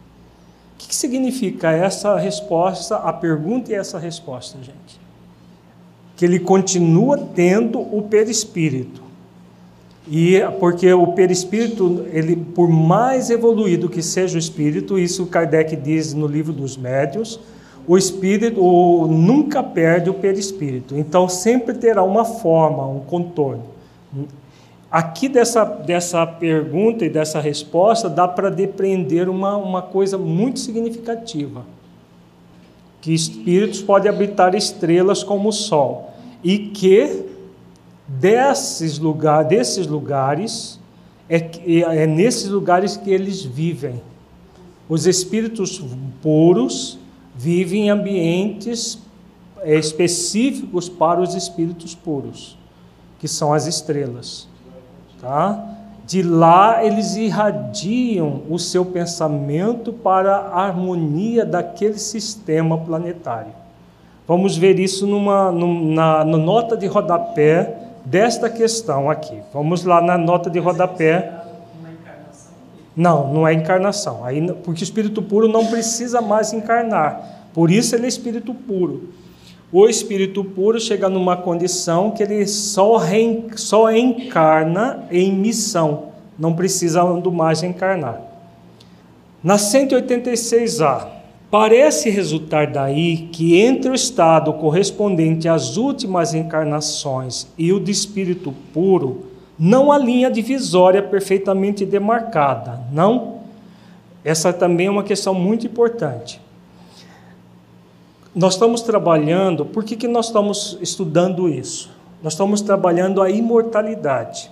O que significa essa resposta, a pergunta e essa resposta, gente? Que ele continua tendo o perispírito. E porque o perispírito, ele por mais evoluído que seja o espírito, isso Kardec diz no livro dos médios, o espírito o, nunca perde o perispírito. Então sempre terá uma forma, um contorno. Aqui dessa, dessa pergunta e dessa resposta dá para depreender uma, uma coisa muito significativa. Que espíritos podem habitar estrelas como o Sol. E que desses, lugar, desses lugares, é, é nesses lugares que eles vivem. Os espíritos puros vivem em ambientes é, específicos para os espíritos puros, que são as estrelas. Tá? De lá eles irradiam o seu pensamento para a harmonia daquele sistema planetário. Vamos ver isso numa, numa, na nota de rodapé desta questão aqui. Vamos lá na nota de rodapé. Não, não é encarnação. Aí, porque o espírito puro não precisa mais encarnar. Por isso ele é espírito puro. O espírito puro chega numa condição que ele só, só encarna em missão, não precisa mais encarnar. Na 186A, Parece resultar daí que entre o estado correspondente às últimas encarnações e o de espírito puro, não há linha divisória perfeitamente demarcada, não? Essa também é uma questão muito importante. Nós estamos trabalhando, por que, que nós estamos estudando isso? Nós estamos trabalhando a imortalidade.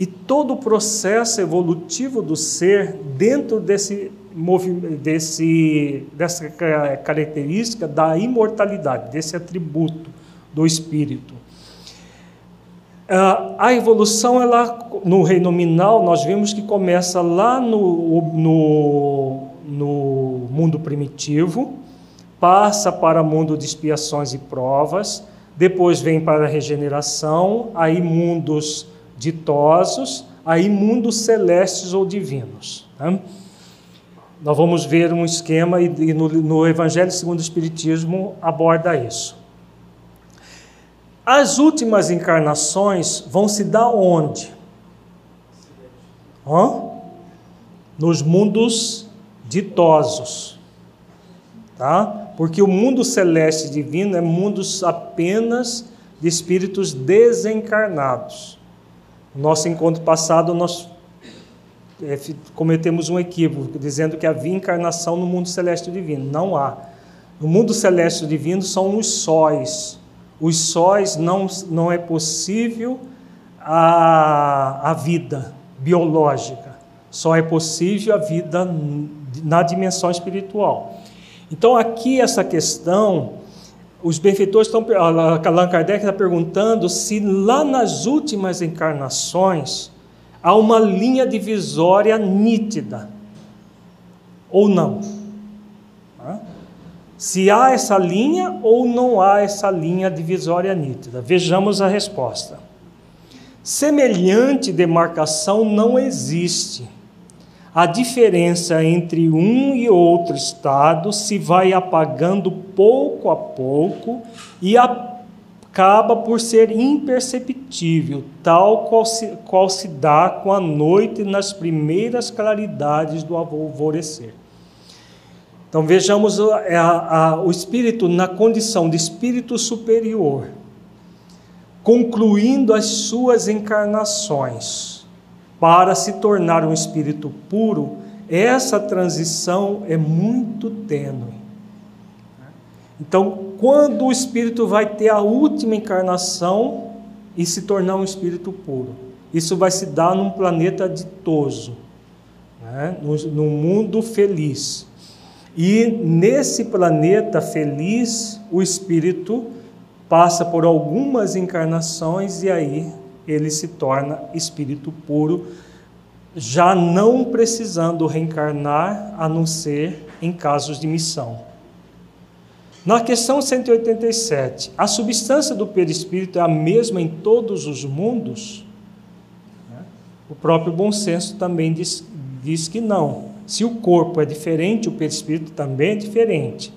E todo o processo evolutivo do ser dentro desse desse, dessa característica da imortalidade, desse atributo do espírito. Ah, a evolução, ela, no reino nominal, nós vimos que começa lá no, no, no mundo primitivo, passa para mundo de expiações e provas, depois vem para a regeneração, aí mundos ditosos, aí mundos celestes ou divinos. Tá? Nós vamos ver um esquema e no, no Evangelho segundo o Espiritismo aborda isso. As últimas encarnações vão se dar onde? Hã? Nos mundos ditosos. Tá? Porque o mundo celeste divino é mundos apenas de espíritos desencarnados. No nosso encontro passado, nós é, cometemos um equívoco, dizendo que havia encarnação no mundo celeste divino. Não há. No mundo celeste divino são os sóis. Os sóis não, não é possível a, a vida biológica. Só é possível a vida na dimensão espiritual. Então, aqui, essa questão, os benfeitores estão. Allan Kardec está perguntando se lá nas últimas encarnações há uma linha divisória nítida ou não. Se há essa linha ou não há essa linha divisória nítida. Vejamos a resposta. Semelhante demarcação não existe. A diferença entre um e outro estado se vai apagando pouco a pouco e a acaba por ser imperceptível, tal qual se, qual se dá com a noite nas primeiras claridades do alvorecer. Então vejamos a, a, o espírito na condição de espírito superior, concluindo as suas encarnações para se tornar um espírito puro. Essa transição é muito tênue. Então, quando o espírito vai ter a última encarnação e se tornar um espírito puro, isso vai se dar num planeta ditoso, né? num mundo feliz. E nesse planeta feliz, o espírito passa por algumas encarnações e aí ele se torna espírito puro, já não precisando reencarnar a não ser em casos de missão. Na questão 187, a substância do perispírito é a mesma em todos os mundos? O próprio bom senso também diz, diz que não. Se o corpo é diferente, o perispírito também é diferente.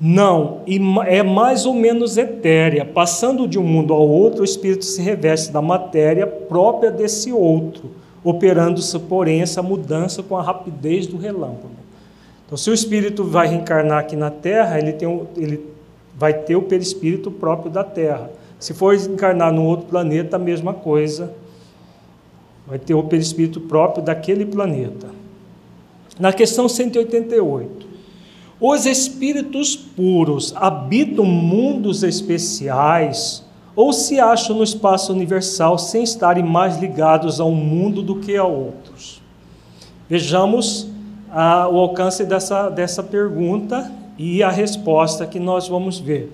Não, é mais ou menos etérea. Passando de um mundo ao outro, o espírito se reveste da matéria própria desse outro, operando-se, porém, essa mudança com a rapidez do relâmpago. Então, se o espírito vai reencarnar aqui na Terra, ele, tem ele vai ter o perispírito próprio da Terra. Se for encarnar num outro planeta, a mesma coisa. Vai ter o perispírito próprio daquele planeta. Na questão 188, os espíritos puros habitam mundos especiais ou se acham no espaço universal sem estarem mais ligados a um mundo do que a outros? Vejamos ah, o alcance dessa, dessa pergunta e a resposta que nós vamos ver.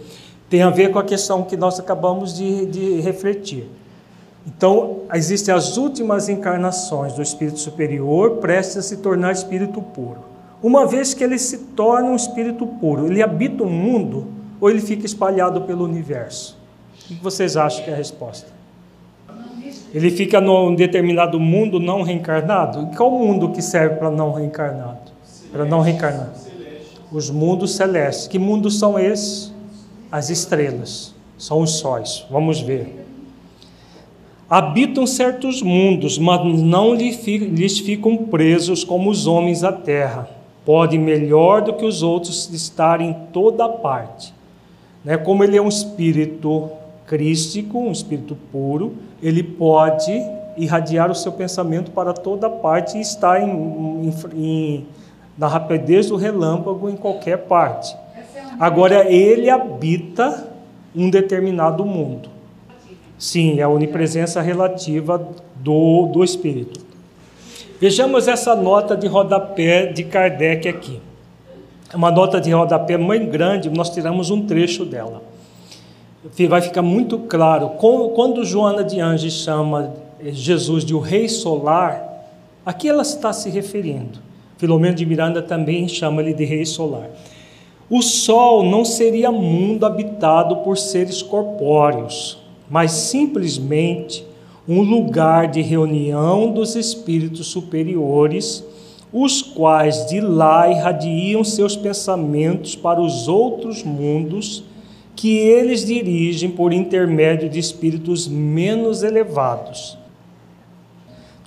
Tem a ver com a questão que nós acabamos de, de refletir. Então, existem as últimas encarnações do espírito superior, prestes a se tornar espírito puro. Uma vez que ele se torna um espírito puro, ele habita o mundo ou ele fica espalhado pelo universo? O que vocês acham que é a resposta? Ele fica num determinado mundo não reencarnado? E qual mundo que serve para não reencarnado? Para não reencarnar? Os mundos celestes. Que mundos são esses? As estrelas. São os sóis. Vamos ver habitam certos mundos, mas não lhes ficam presos como os homens à terra. Podem melhor do que os outros estar em toda parte. Né? Como ele é um espírito crístico, um espírito puro, ele pode irradiar o seu pensamento para toda parte e estar em, em, em, na rapidez do relâmpago em qualquer parte. Agora, ele habita um determinado mundo. Sim, é a onipresença relativa do, do Espírito. Vejamos essa nota de rodapé de Kardec aqui. É uma nota de rodapé muito grande, nós tiramos um trecho dela. Vai ficar muito claro. Quando Joana de Anjos chama Jesus de o Rei Solar, a que ela está se referindo? Filomeno de Miranda também chama ele de Rei Solar. O Sol não seria mundo habitado por seres corpóreos, mas simplesmente um lugar de reunião dos espíritos superiores, os quais de lá irradiam seus pensamentos para os outros mundos que eles dirigem por intermédio de espíritos menos elevados,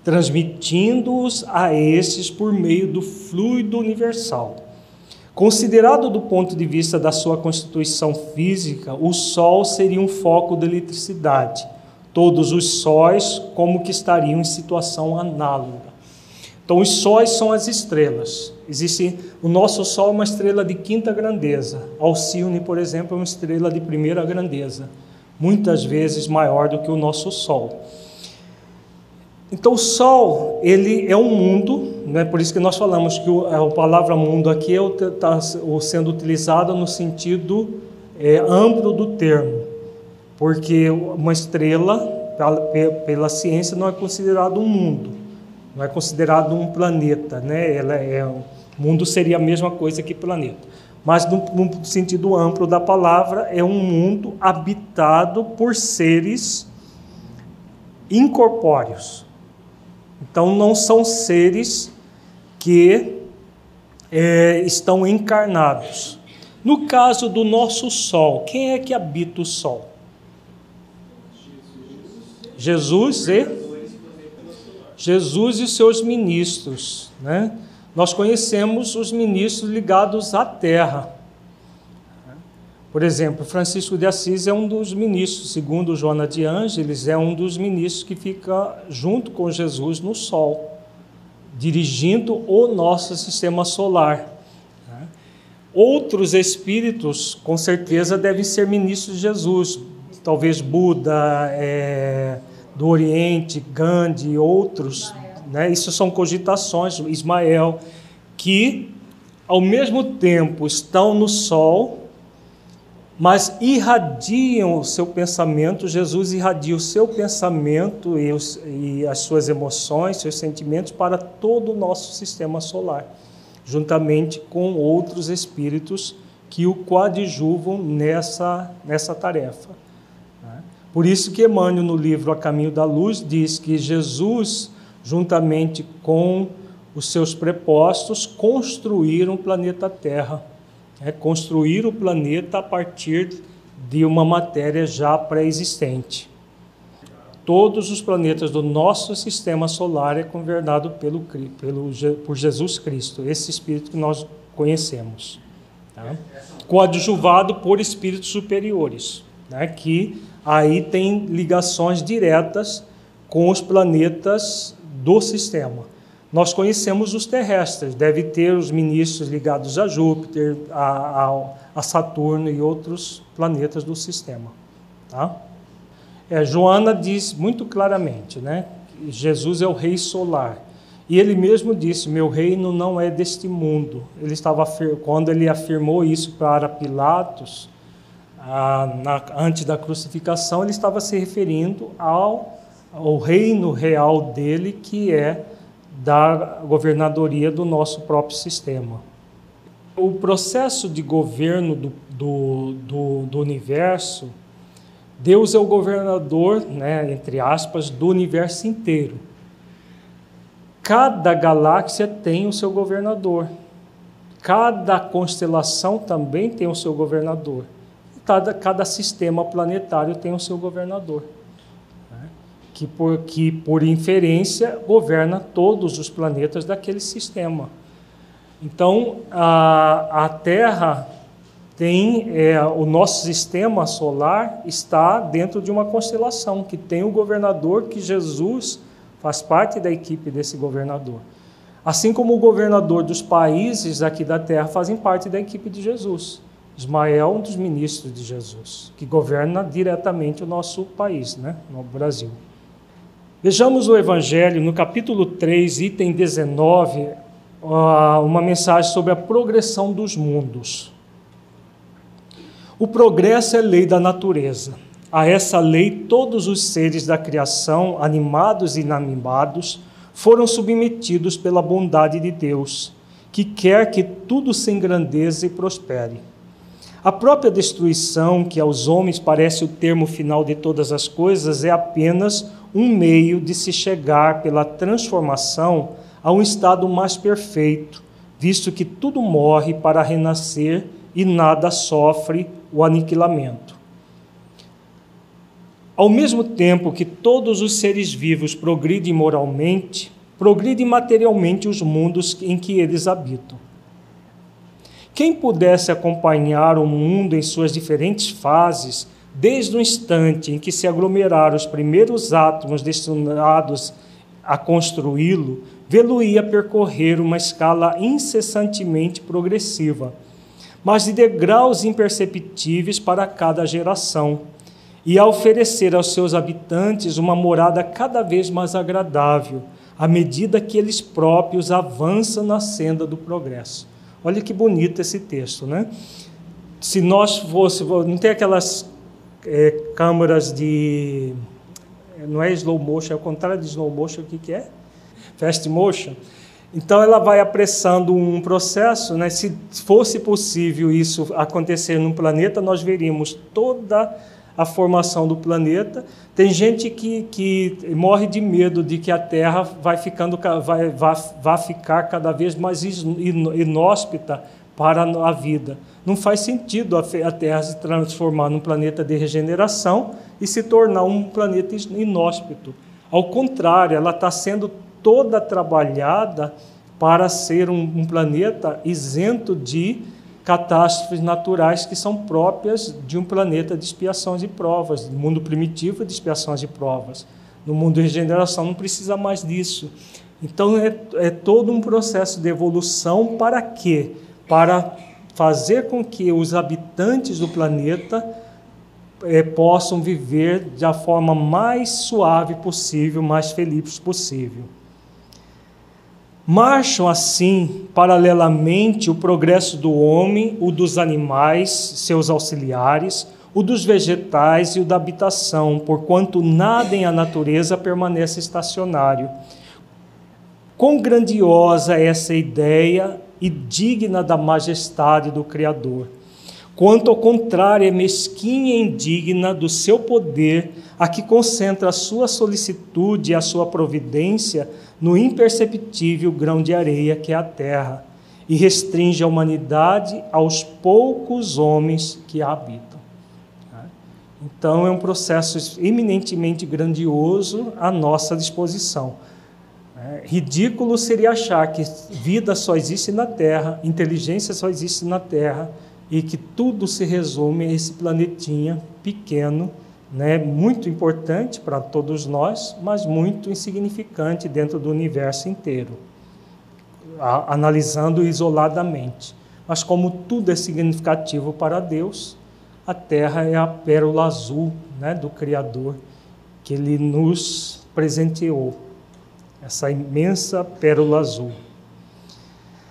transmitindo-os a esses por meio do fluido universal. Considerado do ponto de vista da sua constituição física, o Sol seria um foco de eletricidade. Todos os sóis como que estariam em situação análoga. Então, os sóis são as estrelas. Existe o nosso Sol é uma estrela de quinta grandeza. Alcione, por exemplo, é uma estrela de primeira grandeza, muitas vezes maior do que o nosso Sol. Então o Sol, ele é um mundo, né? por isso que nós falamos que a palavra mundo aqui está sendo utilizada no sentido é, amplo do termo, porque uma estrela, pela, ciência, não é considerado um mundo, não é considerado um planeta, né? Ela é, o mundo seria a mesma coisa que planeta. Mas no, no sentido amplo da palavra, é um mundo habitado por seres incorpóreos, então, não são seres que é, estão encarnados. No caso do nosso Sol, quem é que habita o Sol? Jesus e Jesus e seus ministros, né? nós conhecemos os ministros ligados à terra. Por exemplo, Francisco de Assis é um dos ministros, segundo Joana de Ângeles, é um dos ministros que fica junto com Jesus no Sol, dirigindo o nosso sistema solar. Outros espíritos, com certeza, devem ser ministros de Jesus, talvez Buda, é, do Oriente, Gandhi, outros. Né? Isso são cogitações, Ismael, que ao mesmo tempo estão no Sol mas irradiam o seu pensamento, Jesus irradia o seu pensamento e, os, e, as suas emoções, seus sentimentos para todo o nosso sistema solar, juntamente com outros espíritos que o coadjuvam nessa, nessa tarefa. Por isso que Emmanuel, no livro A Caminho da Luz, diz que Jesus, juntamente com os seus prepostos, construíram o planeta Terra é construir o planeta a partir de uma matéria já pré-existente. Todos os planetas do nosso sistema solar é governado pelo, pelo, por Jesus Cristo, esse Espírito que nós conhecemos. Tá? Coadjuvado por espíritos superiores, né? que aí tem ligações diretas com os planetas do sistema. Nós conhecemos os terrestres, deve ter os ministros ligados a Júpiter, a, a, a Saturno e outros planetas do sistema. Tá? É, Joana diz muito claramente, né? Jesus é o rei solar. E ele mesmo disse: Meu reino não é deste mundo. Ele estava quando ele afirmou isso para Pilatos, ah, na, antes da crucificação, ele estava se referindo ao, ao reino real dele, que é da governadoria do nosso próprio sistema. O processo de governo do, do, do, do universo, Deus é o governador, né, entre aspas, do universo inteiro. Cada galáxia tem o seu governador. Cada constelação também tem o seu governador. Cada, cada sistema planetário tem o seu governador que por, que por inferência governa todos os planetas daquele sistema. Então, a, a Terra tem é, o nosso sistema solar está dentro de uma constelação que tem o governador que Jesus faz parte da equipe desse governador. Assim como o governador dos países aqui da Terra fazem parte da equipe de Jesus. Ismael, um dos ministros de Jesus, que governa diretamente o nosso país, né, no Brasil. Vejamos o Evangelho no capítulo 3, item 19, uma mensagem sobre a progressão dos mundos. O progresso é lei da natureza. A essa lei, todos os seres da criação, animados e inanimados, foram submetidos pela bondade de Deus, que quer que tudo se engrandeza e prospere. A própria destruição, que aos homens parece o termo final de todas as coisas, é apenas um meio de se chegar pela transformação a um estado mais perfeito, visto que tudo morre para renascer e nada sofre o aniquilamento. Ao mesmo tempo que todos os seres vivos progridem moralmente, progridem materialmente os mundos em que eles habitam. Quem pudesse acompanhar o mundo em suas diferentes fases, desde o instante em que se aglomeraram os primeiros átomos destinados a construí-lo, vê-lo-ia percorrer uma escala incessantemente progressiva, mas de degraus imperceptíveis para cada geração, e a oferecer aos seus habitantes uma morada cada vez mais agradável, à medida que eles próprios avançam na senda do progresso. Olha que bonito esse texto, né? Se nós fôssemos, não tem aquelas é, câmeras de. Não é slow motion, é o contrário de slow motion, o que, que é? Fast motion. Então ela vai apressando um processo, né? Se fosse possível isso acontecer num planeta, nós veríamos toda a formação do planeta. Tem gente que, que morre de medo de que a Terra vai ficando vai, vai, vai ficar cada vez mais inóspita para a vida. Não faz sentido a Terra se transformar num planeta de regeneração e se tornar um planeta inóspito. Ao contrário, ela está sendo toda trabalhada para ser um, um planeta isento de catástrofes naturais que são próprias de um planeta de expiações e provas, do mundo primitivo de expiações e provas. No mundo de regeneração não precisa mais disso. Então é, é todo um processo de evolução para quê? Para fazer com que os habitantes do planeta é, possam viver da forma mais suave possível, mais feliz possível. Marcham assim, paralelamente, o progresso do homem, o dos animais, seus auxiliares, o dos vegetais e o da habitação, porquanto nada em a natureza permanece estacionário. Quão grandiosa é essa ideia e digna da majestade do Criador! Quanto ao contrário, é mesquinha e indigna do seu poder, a que concentra a sua solicitude e a sua providência no imperceptível grão de areia que é a terra, e restringe a humanidade aos poucos homens que a habitam. Então é um processo eminentemente grandioso à nossa disposição. Ridículo seria achar que vida só existe na Terra, inteligência só existe na Terra e que tudo se resume a esse planetinha pequeno né, muito importante para todos nós, mas muito insignificante dentro do universo inteiro, a, analisando isoladamente. Mas como tudo é significativo para Deus, a Terra é a pérola azul né, do Criador que Ele nos presenteou, essa imensa pérola azul.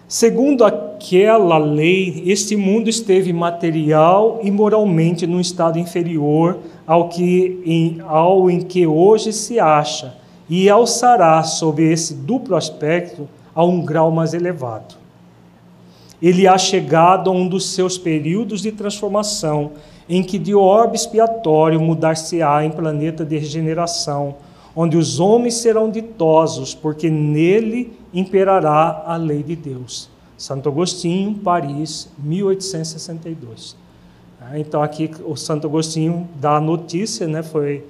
Segundo aquela lei, este mundo esteve material e moralmente num estado inferior ao, que, em, ao em que hoje se acha, e alçará sob esse duplo aspecto a um grau mais elevado. Ele há chegado a um dos seus períodos de transformação, em que de orbe expiatório mudar-se-á em planeta de regeneração, onde os homens serão ditosos, porque nele imperará a lei de Deus. Santo Agostinho, Paris, 1862. Ah, então aqui o Santo Agostinho dá a notícia, né, foi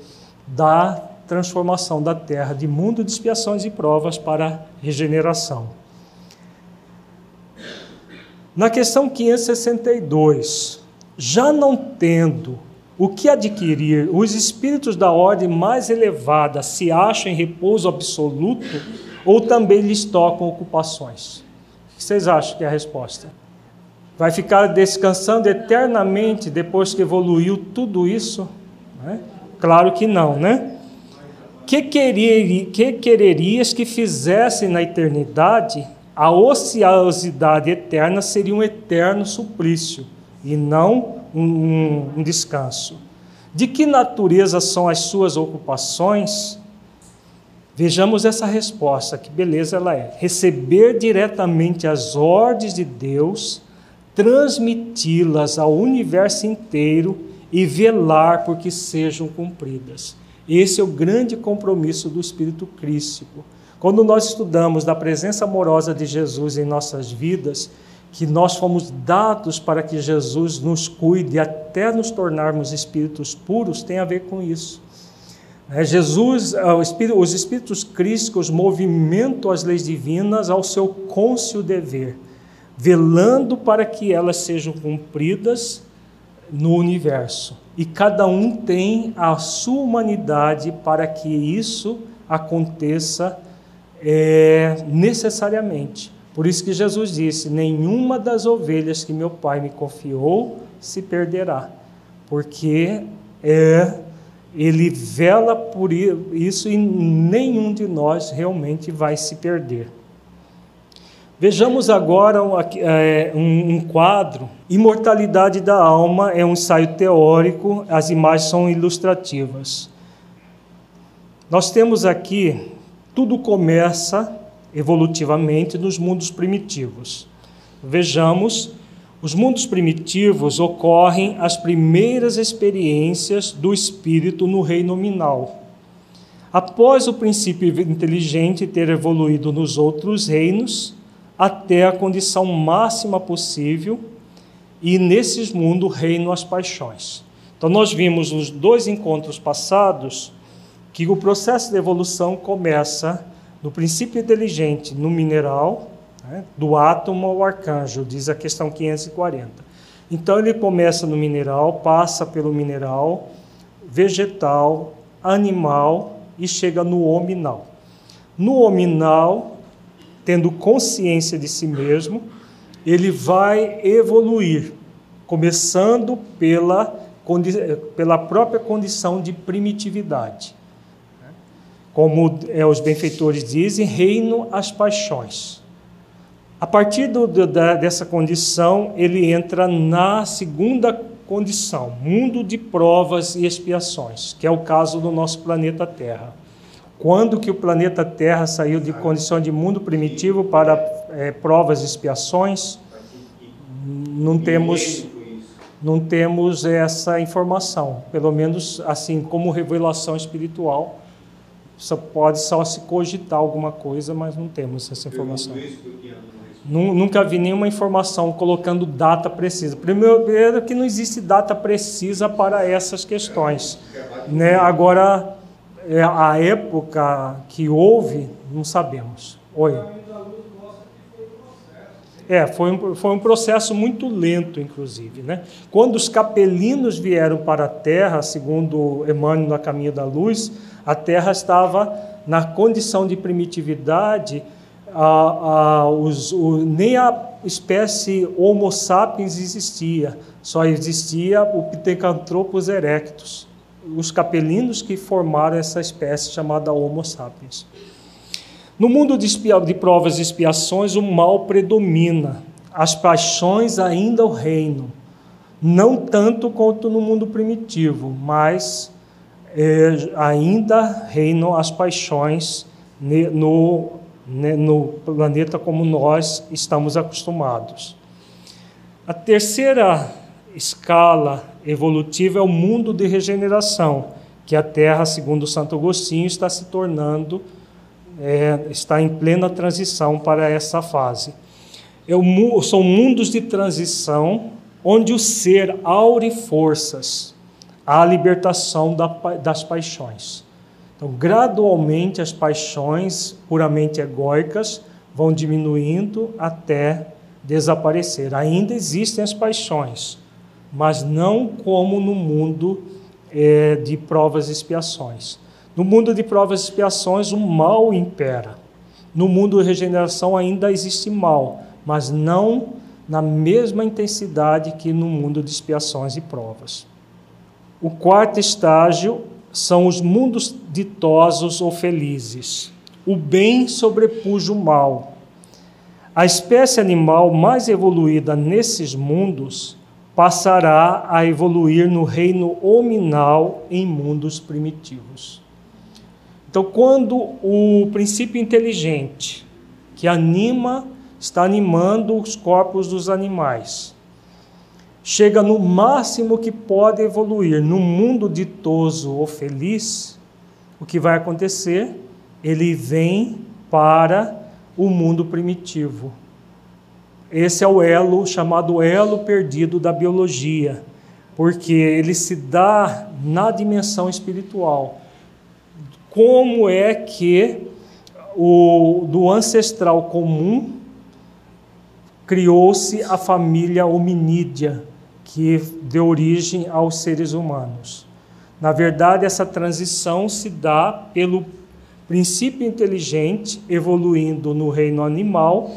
da transformação da terra de mundo de expiações e provas para regeneração. Na questão 562, já não tendo o que adquirir, os espíritos da ordem mais elevada se acham em repouso absoluto ou também lhes tocam ocupações? O que vocês acham que é a resposta? Vai ficar descansando eternamente depois que evoluiu tudo isso? Né? Claro que não, né? Que, querer, que quererias que fizessem na eternidade? A ociosidade eterna seria um eterno suplício e não um, um descanso. De que natureza são as suas ocupações? Vejamos essa resposta, que beleza ela é. Receber diretamente as ordens de Deus, transmiti-las ao universo inteiro e velar por que sejam cumpridas. Esse é o grande compromisso do Espírito Crístico. Quando nós estudamos da presença amorosa de Jesus em nossas vidas, que nós fomos dados para que Jesus nos cuide até nos tornarmos espíritos puros, tem a ver com isso. É, Jesus, é, os espíritos crísticos movimentam as leis divinas ao seu côncio dever, velando para que elas sejam cumpridas no universo. E cada um tem a sua humanidade para que isso aconteça é, necessariamente. Por isso que Jesus disse: Nenhuma das ovelhas que meu Pai me confiou se perderá, porque é, ele vela por isso e nenhum de nós realmente vai se perder. Vejamos agora é, um, quadro. Imortalidade da alma é um ensaio teórico, as imagens são ilustrativas. Nós temos aqui, tudo começa evolutivamente nos mundos primitivos. Vejamos, os mundos primitivos ocorrem as primeiras experiências do espírito no reino nominal. Após o princípio inteligente ter evoluído nos outros reinos, até a condição máxima possível, e nesses mundos reinam as paixões. Então, nós vimos nos dois encontros passados que o processo de evolução começa no princípio inteligente no mineral, né? do átomo ao arcanjo, diz a questão 540. Então ele começa no mineral, passa pelo mineral, vegetal, animal e chega no hominal. No hominal, tendo consciência de si mesmo, ele vai evoluir, começando pela, pela própria condição de primitividade. Como é, os benfeitores dizem, reino as paixões. A partir do, da, dessa condição, ele entra na segunda condição, mundo de provas e expiações, que é o caso do nosso planeta Terra. Quando que o planeta Terra saiu de condição de mundo primitivo para é, provas e expiações, não temos não temos essa informação, pelo menos assim como revelação espiritual, só pode só se cogitar alguma coisa, mas não temos essa informação. Nunca vi nenhuma informação colocando data precisa. Primeiro que não existe data precisa para essas questões, né? Agora é, a época que houve, não sabemos. Oi. É, foi um, foi um processo muito lento, inclusive. Né? Quando os capelinos vieram para a Terra, segundo Emmanuel na Caminho da Luz, a Terra estava na condição de primitividade, a, a, os, o, nem a espécie Homo sapiens existia, só existia o Pithecanthropus erectus, os capelinos que formaram essa espécie chamada Homo sapiens. No mundo de, de provas e expiações, o mal predomina, as paixões ainda o reino, não tanto quanto no mundo primitivo, mas é, ainda reinam as paixões no, no planeta como nós estamos acostumados. A terceira escala evolutiva é o mundo de regeneração, que a Terra, segundo Santo Agostinho, está se tornando é, está em plena transição para essa fase. Eu, são mundos de transição onde o ser aure forças à libertação da, das paixões. Então, gradualmente, as paixões puramente egóicas vão diminuindo até desaparecer. Ainda existem as paixões, mas não como no mundo é, de provas e expiações. No mundo de provas e expiações, o mal impera. No mundo de regeneração ainda existe mal, mas não na mesma intensidade que no mundo de expiações e provas. O quarto estágio são os mundos ditosos ou felizes. O bem sobrepuja o mal. A espécie animal mais evoluída nesses mundos passará a evoluir no reino hominal em mundos primitivos. Então, quando o princípio inteligente que anima, está animando os corpos dos animais, chega no máximo que pode evoluir no mundo ditoso ou feliz, o que vai acontecer? Ele vem para o mundo primitivo. Esse é o elo chamado elo perdido da biologia, porque ele se dá na dimensão espiritual como é que o, do ancestral comum criou-se a família hominídea, que deu origem aos seres humanos. Na verdade, essa transição se dá pelo princípio inteligente evoluindo no reino animal,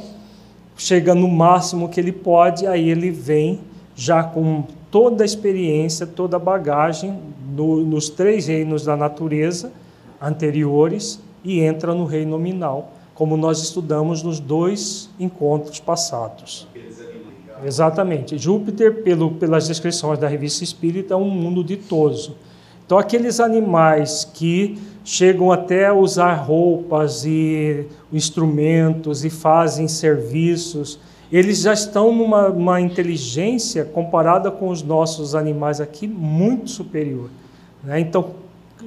chega no máximo que ele pode, aí ele vem já com toda a experiência, toda a bagagem no, nos três reinos da natureza anteriores e entra no reino nominal, como nós estudamos nos dois encontros passados. Exatamente. Júpiter, pelo, pelas descrições da revista Espírita, é um mundo ditoso. Então, aqueles animais que chegam até a usar roupas e instrumentos e fazem serviços, eles já estão numa inteligência comparada com os nossos animais aqui muito superior. Né? Então,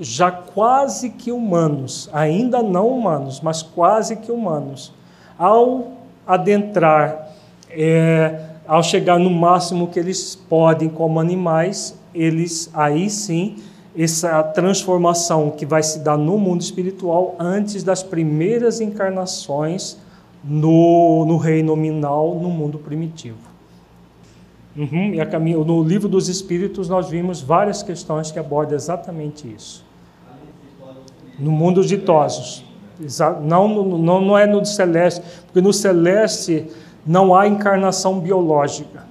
já quase que humanos, ainda não humanos, mas quase que humanos, ao adentrar, é, ao chegar no máximo que eles podem como animais, eles aí sim essa transformação que vai se dar no mundo espiritual antes das primeiras encarnações no, no reino nominal, no mundo primitivo. Uhum, e a caminho, no livro dos Espíritos nós vimos várias questões que abordam exatamente isso. No mundo ditosos. Não, não, não é no celeste, porque no celeste não há encarnação biológica.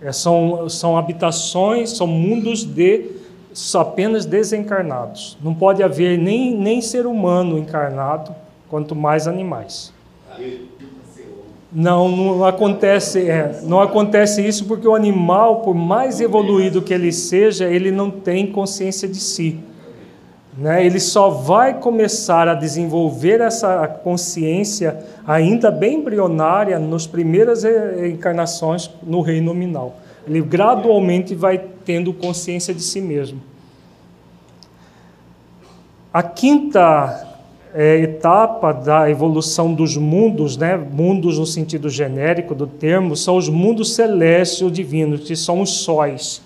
É, são, são habitações, são mundos de apenas desencarnados. Não pode haver nem, nem ser humano encarnado, quanto mais animais. Não, não acontece, é, não acontece isso porque o animal, por mais evoluído que ele seja, ele não tem consciência de si. Né? Ele só vai começar a desenvolver essa consciência ainda bem embrionária nas primeiras encarnações no reino nominal. Ele gradualmente vai tendo consciência de si mesmo. A quinta é, etapa da evolução dos mundos, né? mundos no sentido genérico do termo, são os mundos celestes ou divinos, que são os sóis,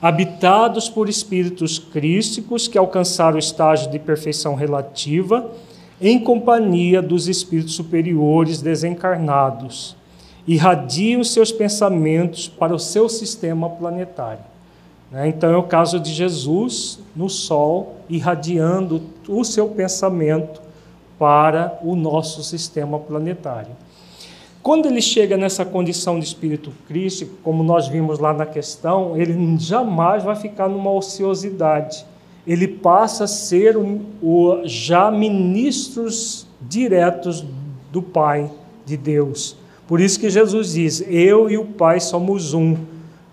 habitados por espíritos crísticos que alcançaram o estágio de perfeição relativa em companhia dos espíritos superiores desencarnados, irradiam seus pensamentos para o seu sistema planetário. Né? Então é o caso de Jesus no Sol, irradiando o seu pensamento para o nosso sistema planetário. Quando ele chega nessa condição de espírito crístico, como nós vimos lá na questão, ele jamais vai ficar numa ociosidade. Ele passa a ser o, o já ministros diretos do Pai, de Deus. Por isso que Jesus diz: Eu e o Pai somos um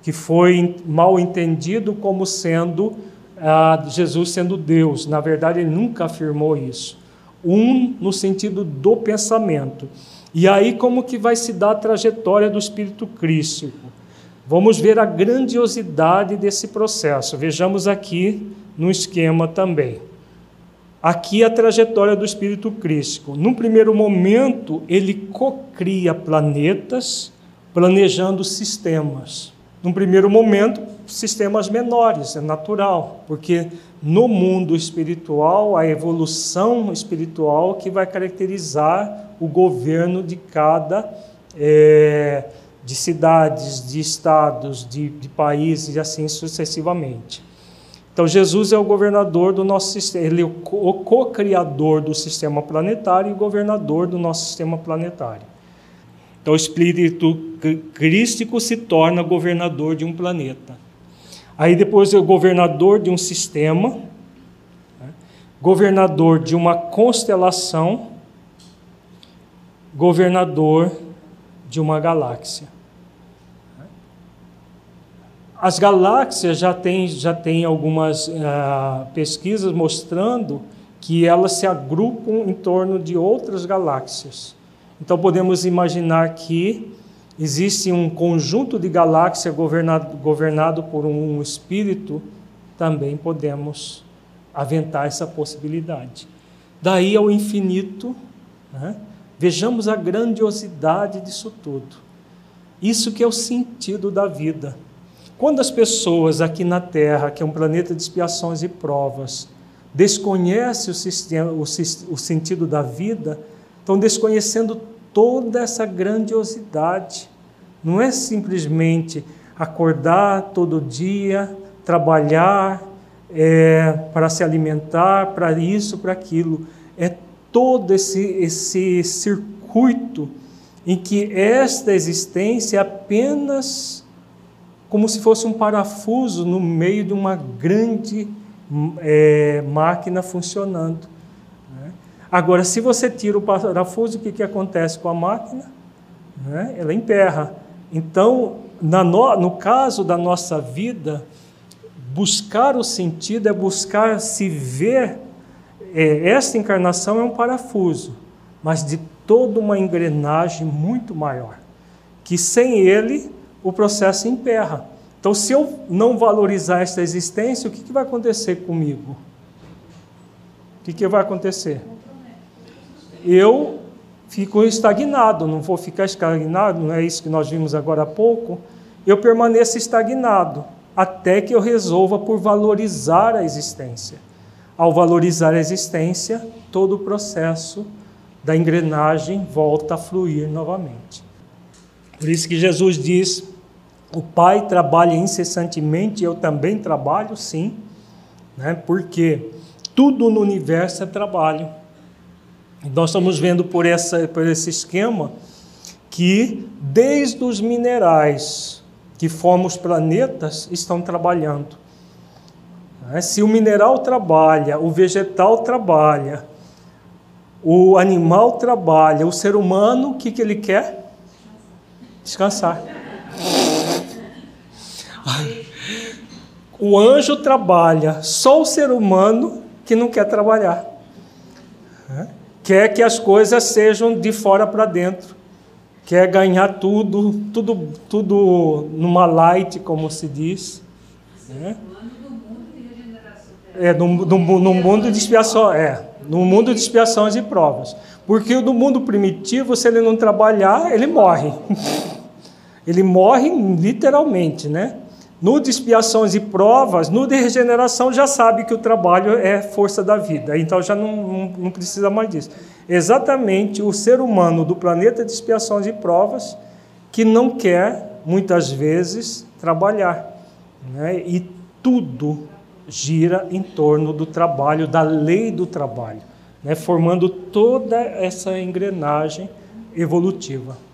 que foi mal entendido como sendo ah, Jesus sendo Deus. Na verdade, ele nunca afirmou isso. Um no sentido do pensamento. E aí, como que vai se dar a trajetória do Espírito Crístico? Vamos ver a grandiosidade desse processo. Vejamos aqui no esquema também. Aqui a trajetória do Espírito Crístico. Num primeiro momento, ele cocria planetas, planejando sistemas. Num primeiro momento, sistemas menores, é natural, porque no mundo espiritual, a evolução espiritual que vai caracterizar o governo de cada, é, de cidades, de estados, de, de países e assim sucessivamente. Então, Jesus é o governador do nosso sistema, ele é o co-criador do sistema planetário e governador do nosso sistema planetário. Então, o espírito crístico se torna governador de um planeta. Aí, depois, é o governador de um sistema, né? governador de uma constelação, governador de uma galáxia. As galáxias já têm já tem algumas uh, pesquisas mostrando que elas se agrupam em torno de outras galáxias. Então podemos imaginar que existe um conjunto de galáxias governado, governado por um espírito, também podemos aventar essa possibilidade. Daí ao infinito, né? vejamos a grandiosidade disso tudo. Isso que é o sentido da vida. Quando as pessoas aqui na Terra, que é um planeta de expiações e provas, desconhecem o, sistema, o, o sentido da vida, estão desconhecendo toda essa grandiosidade. Não é simplesmente acordar todo dia, trabalhar é, para se alimentar, para isso, para aquilo. É todo esse, esse circuito em que esta existência é apenas como se fosse um parafuso no meio de uma grande é, máquina funcionando. Agora, se você tira o parafuso, o que, que acontece com a máquina? Né? Ela emperra. Então, no, no caso da nossa vida, buscar o sentido é buscar se ver. É, esta encarnação é um parafuso, mas de toda uma engrenagem muito maior, que sem ele o processo emperra. Então, se eu não valorizar esta existência, o que, que vai acontecer comigo? O que, que vai acontecer? eu fico estagnado, não vou ficar estagnado, não é isso que nós vimos agora há pouco. Eu permaneço estagnado até que eu resolva por valorizar a existência. Ao valorizar a existência, todo o processo da engrenagem volta a fluir novamente. Por isso que Jesus diz: o Pai trabalha incessantemente, eu também trabalho, sim, né? porque tudo no universo é trabalho. E nós estamos vendo por, essa, por esse esquema que, desde os minerais que formam os planetas, estão trabalhando. Né? Se o mineral trabalha, o vegetal trabalha, o animal trabalha, o ser humano, o que, que ele quer? Descansar. O anjo trabalha, só o ser humano que não quer trabalhar. Quer que as coisas sejam de fora para dentro. Quer ganhar tudo, tudo, tudo numa light, como se diz. É, no, no, no mundo de expiação, é, no mundo de expiações e provas. Porque no mundo primitivo, se ele não trabalhar, ele morre. ele morre literalmente, né? No de expiações e provas, no de regeneração, já sabe que o trabalho é força da vida, então já não, não, não precisa mais disso. Exatamente o ser humano do planeta de expiações e provas que não quer, muitas vezes, trabalhar. Né? E tudo gira em torno do trabalho, da lei do trabalho, né? formando toda essa engrenagem evolutiva.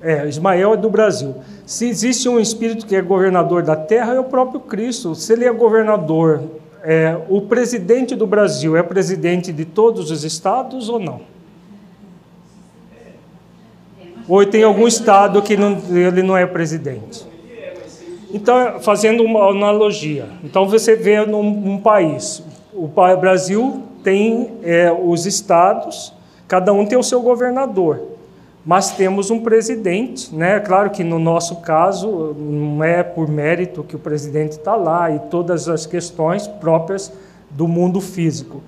É, Ismael é do Brasil. Se existe um espírito que é governador da terra, é o próprio Cristo. Se ele é governador, é, o presidente do Brasil é presidente de todos os estados ou não? Ou tem algum estado que não, ele não é presidente? Então, fazendo uma analogia, então você vê num, um país, o Brasil tem é, os estados, cada um tem o seu governador, mas temos um presidente, né? Claro que no nosso caso não é por mérito que o presidente está lá e todas as questões próprias do mundo físico.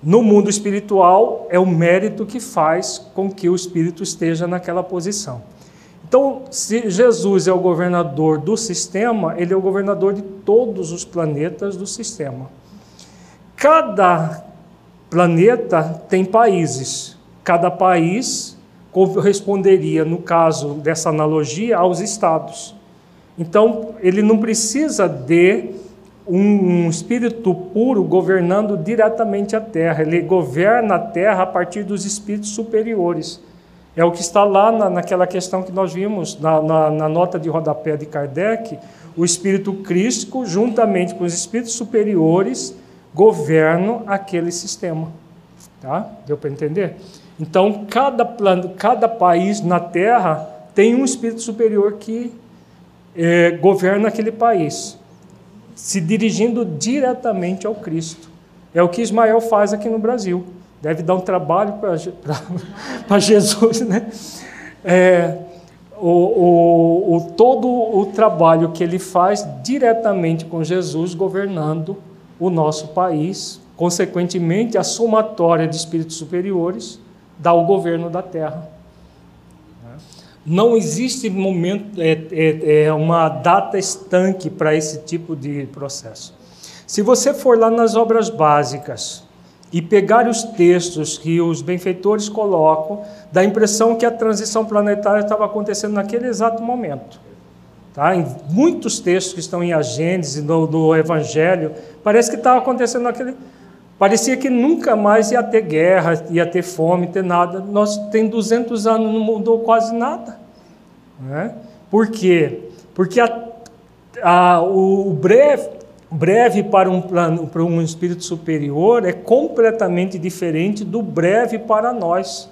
No mundo espiritual é o mérito que faz com que o espírito esteja naquela posição. Então, se Jesus é o governador do sistema, ele é o governador de todos os planetas do sistema. Cada planeta tem países. Cada país corresponderia, no caso dessa analogia, aos estados. Então, ele não precisa de um espírito puro governando diretamente a Terra. Ele governa a Terra a partir dos espíritos superiores. É o que está lá na, naquela questão que nós vimos, na, na, na nota de rodapé de Kardec, o espírito crístico, juntamente com os espíritos superiores, governam aquele sistema. Tá? Deu para entender? Então, cada, cada país na Terra tem um espírito superior que é, governa aquele país, se dirigindo diretamente ao Cristo. É o que Ismael faz aqui no Brasil. Deve dar um trabalho para Jesus, né? É, o, o, o, todo o trabalho que ele faz diretamente com Jesus governando o nosso país, consequentemente, a somatória de espíritos superiores dá o governo da terra. Não existe momento, é, é, é uma data estanque para esse tipo de processo. Se você for lá nas obras básicas, e pegar os textos que os benfeitores colocam, dá a impressão que a transição planetária estava acontecendo naquele exato momento. Tá? Em muitos textos que estão em a Gênesis, no, no Evangelho, parece que estava acontecendo naquele. Parecia que nunca mais ia ter guerra, ia ter fome, ter nada. Nós tem 200 anos, não mudou quase nada. Né? Por quê? Porque a, a, o breve breve para um, plano, para um espírito superior é completamente diferente do breve para nós.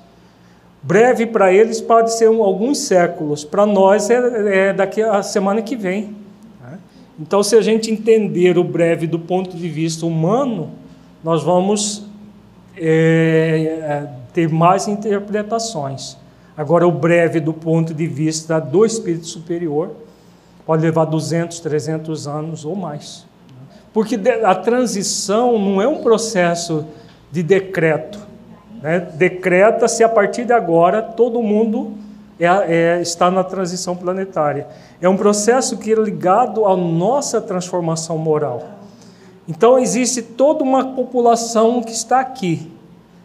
Breve para eles pode ser um, alguns séculos, para nós é, é, daqui a semana que vem. Né? Então, se a gente entender o breve do ponto de vista humano, nós vamos é, é ter mais interpretações. Agora, o breve do ponto de vista do espírito superior pode levar 200, 300 anos ou mais. Porque a transição não é um processo de decreto. Né? Decreta-se a partir de agora todo mundo é, é, está na transição planetária. É um processo que é ligado à nossa transformação moral. Então existe toda uma população que está aqui,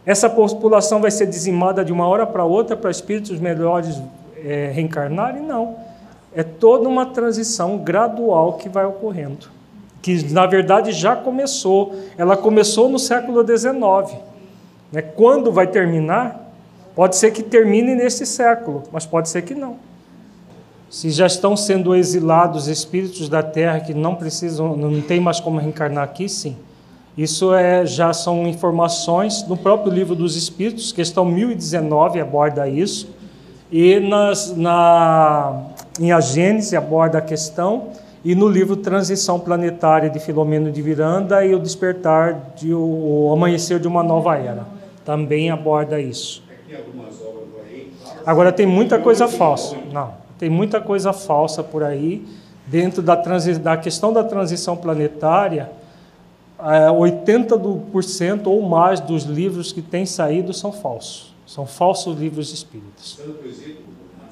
Essa população vai ser dizimada de uma hora para outra para espíritos melhores é, reencarnarem? Não. É toda uma transição gradual que vai ocorrendo. Que na verdade já começou. Ela começou no século XIX. Né? Quando vai terminar? Pode ser que termine nesse século, mas pode ser que não. Se já estão sendo exilados espíritos da Terra que não precisam, não tem mais como reencarnar aqui, sim. Isso é, já são informações no próprio livro dos Espíritos, questão 1019 aborda isso, e nas, na, em A Gênese aborda a questão, e no livro Transição Planetária de Filomeno de Miranda e o Despertar de o, o Amanhecer de uma Nova Era, também aborda isso. Agora tem muita coisa falsa, não, tem muita coisa falsa por aí dentro da, da questão da transição planetária 80% é, ou mais dos livros que têm saído são falsos. São falsos livros espíritas.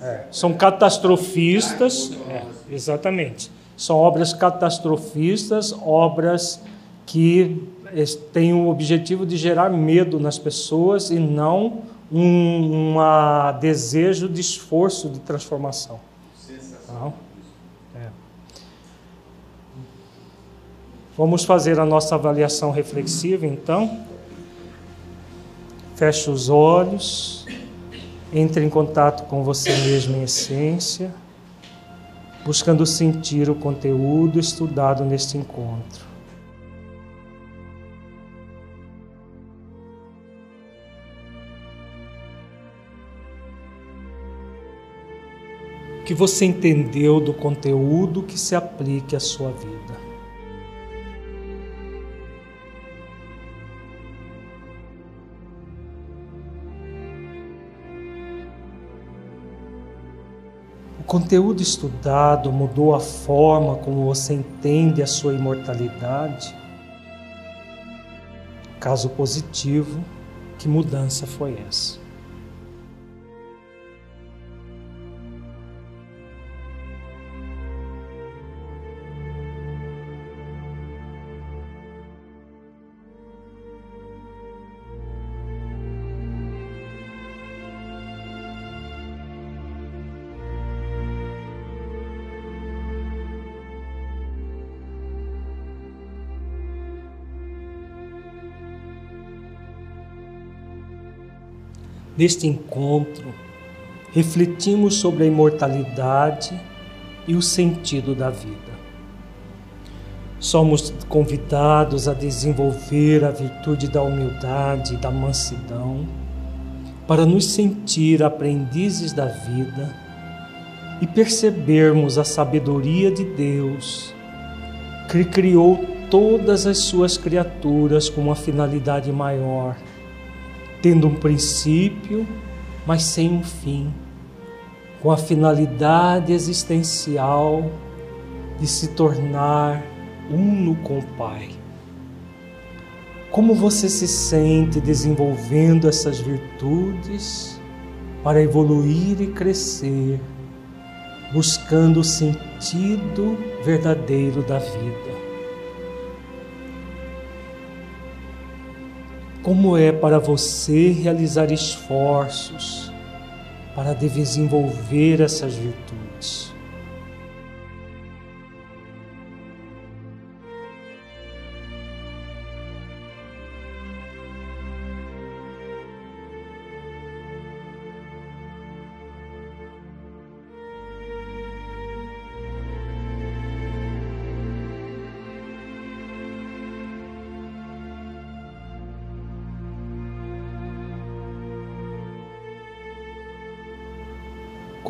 É, são catastrofistas, é, exatamente. São obras catastrofistas, obras que têm o objetivo de gerar medo nas pessoas e não um desejo de esforço de transformação. Sensacional. Vamos fazer a nossa avaliação reflexiva então. Feche os olhos, entre em contato com você mesmo em essência, buscando sentir o conteúdo estudado neste encontro. Que você entendeu do conteúdo que se aplique à sua vida. conteúdo estudado mudou a forma como você entende a sua imortalidade? Caso positivo, que mudança foi essa? Neste encontro, refletimos sobre a imortalidade e o sentido da vida. Somos convidados a desenvolver a virtude da humildade e da mansidão para nos sentir aprendizes da vida e percebermos a sabedoria de Deus que criou todas as suas criaturas com uma finalidade maior tendo um princípio, mas sem um fim, com a finalidade existencial de se tornar uno com o Pai. Como você se sente desenvolvendo essas virtudes para evoluir e crescer, buscando o sentido verdadeiro da vida? Como é para você realizar esforços para desenvolver essas virtudes?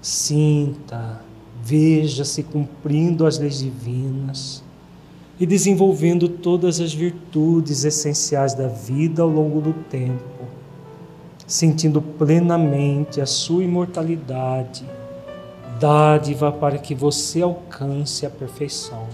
Sinta, veja-se cumprindo as leis divinas e desenvolvendo todas as virtudes essenciais da vida ao longo do tempo, sentindo plenamente a sua imortalidade, dádiva para que você alcance a perfeição.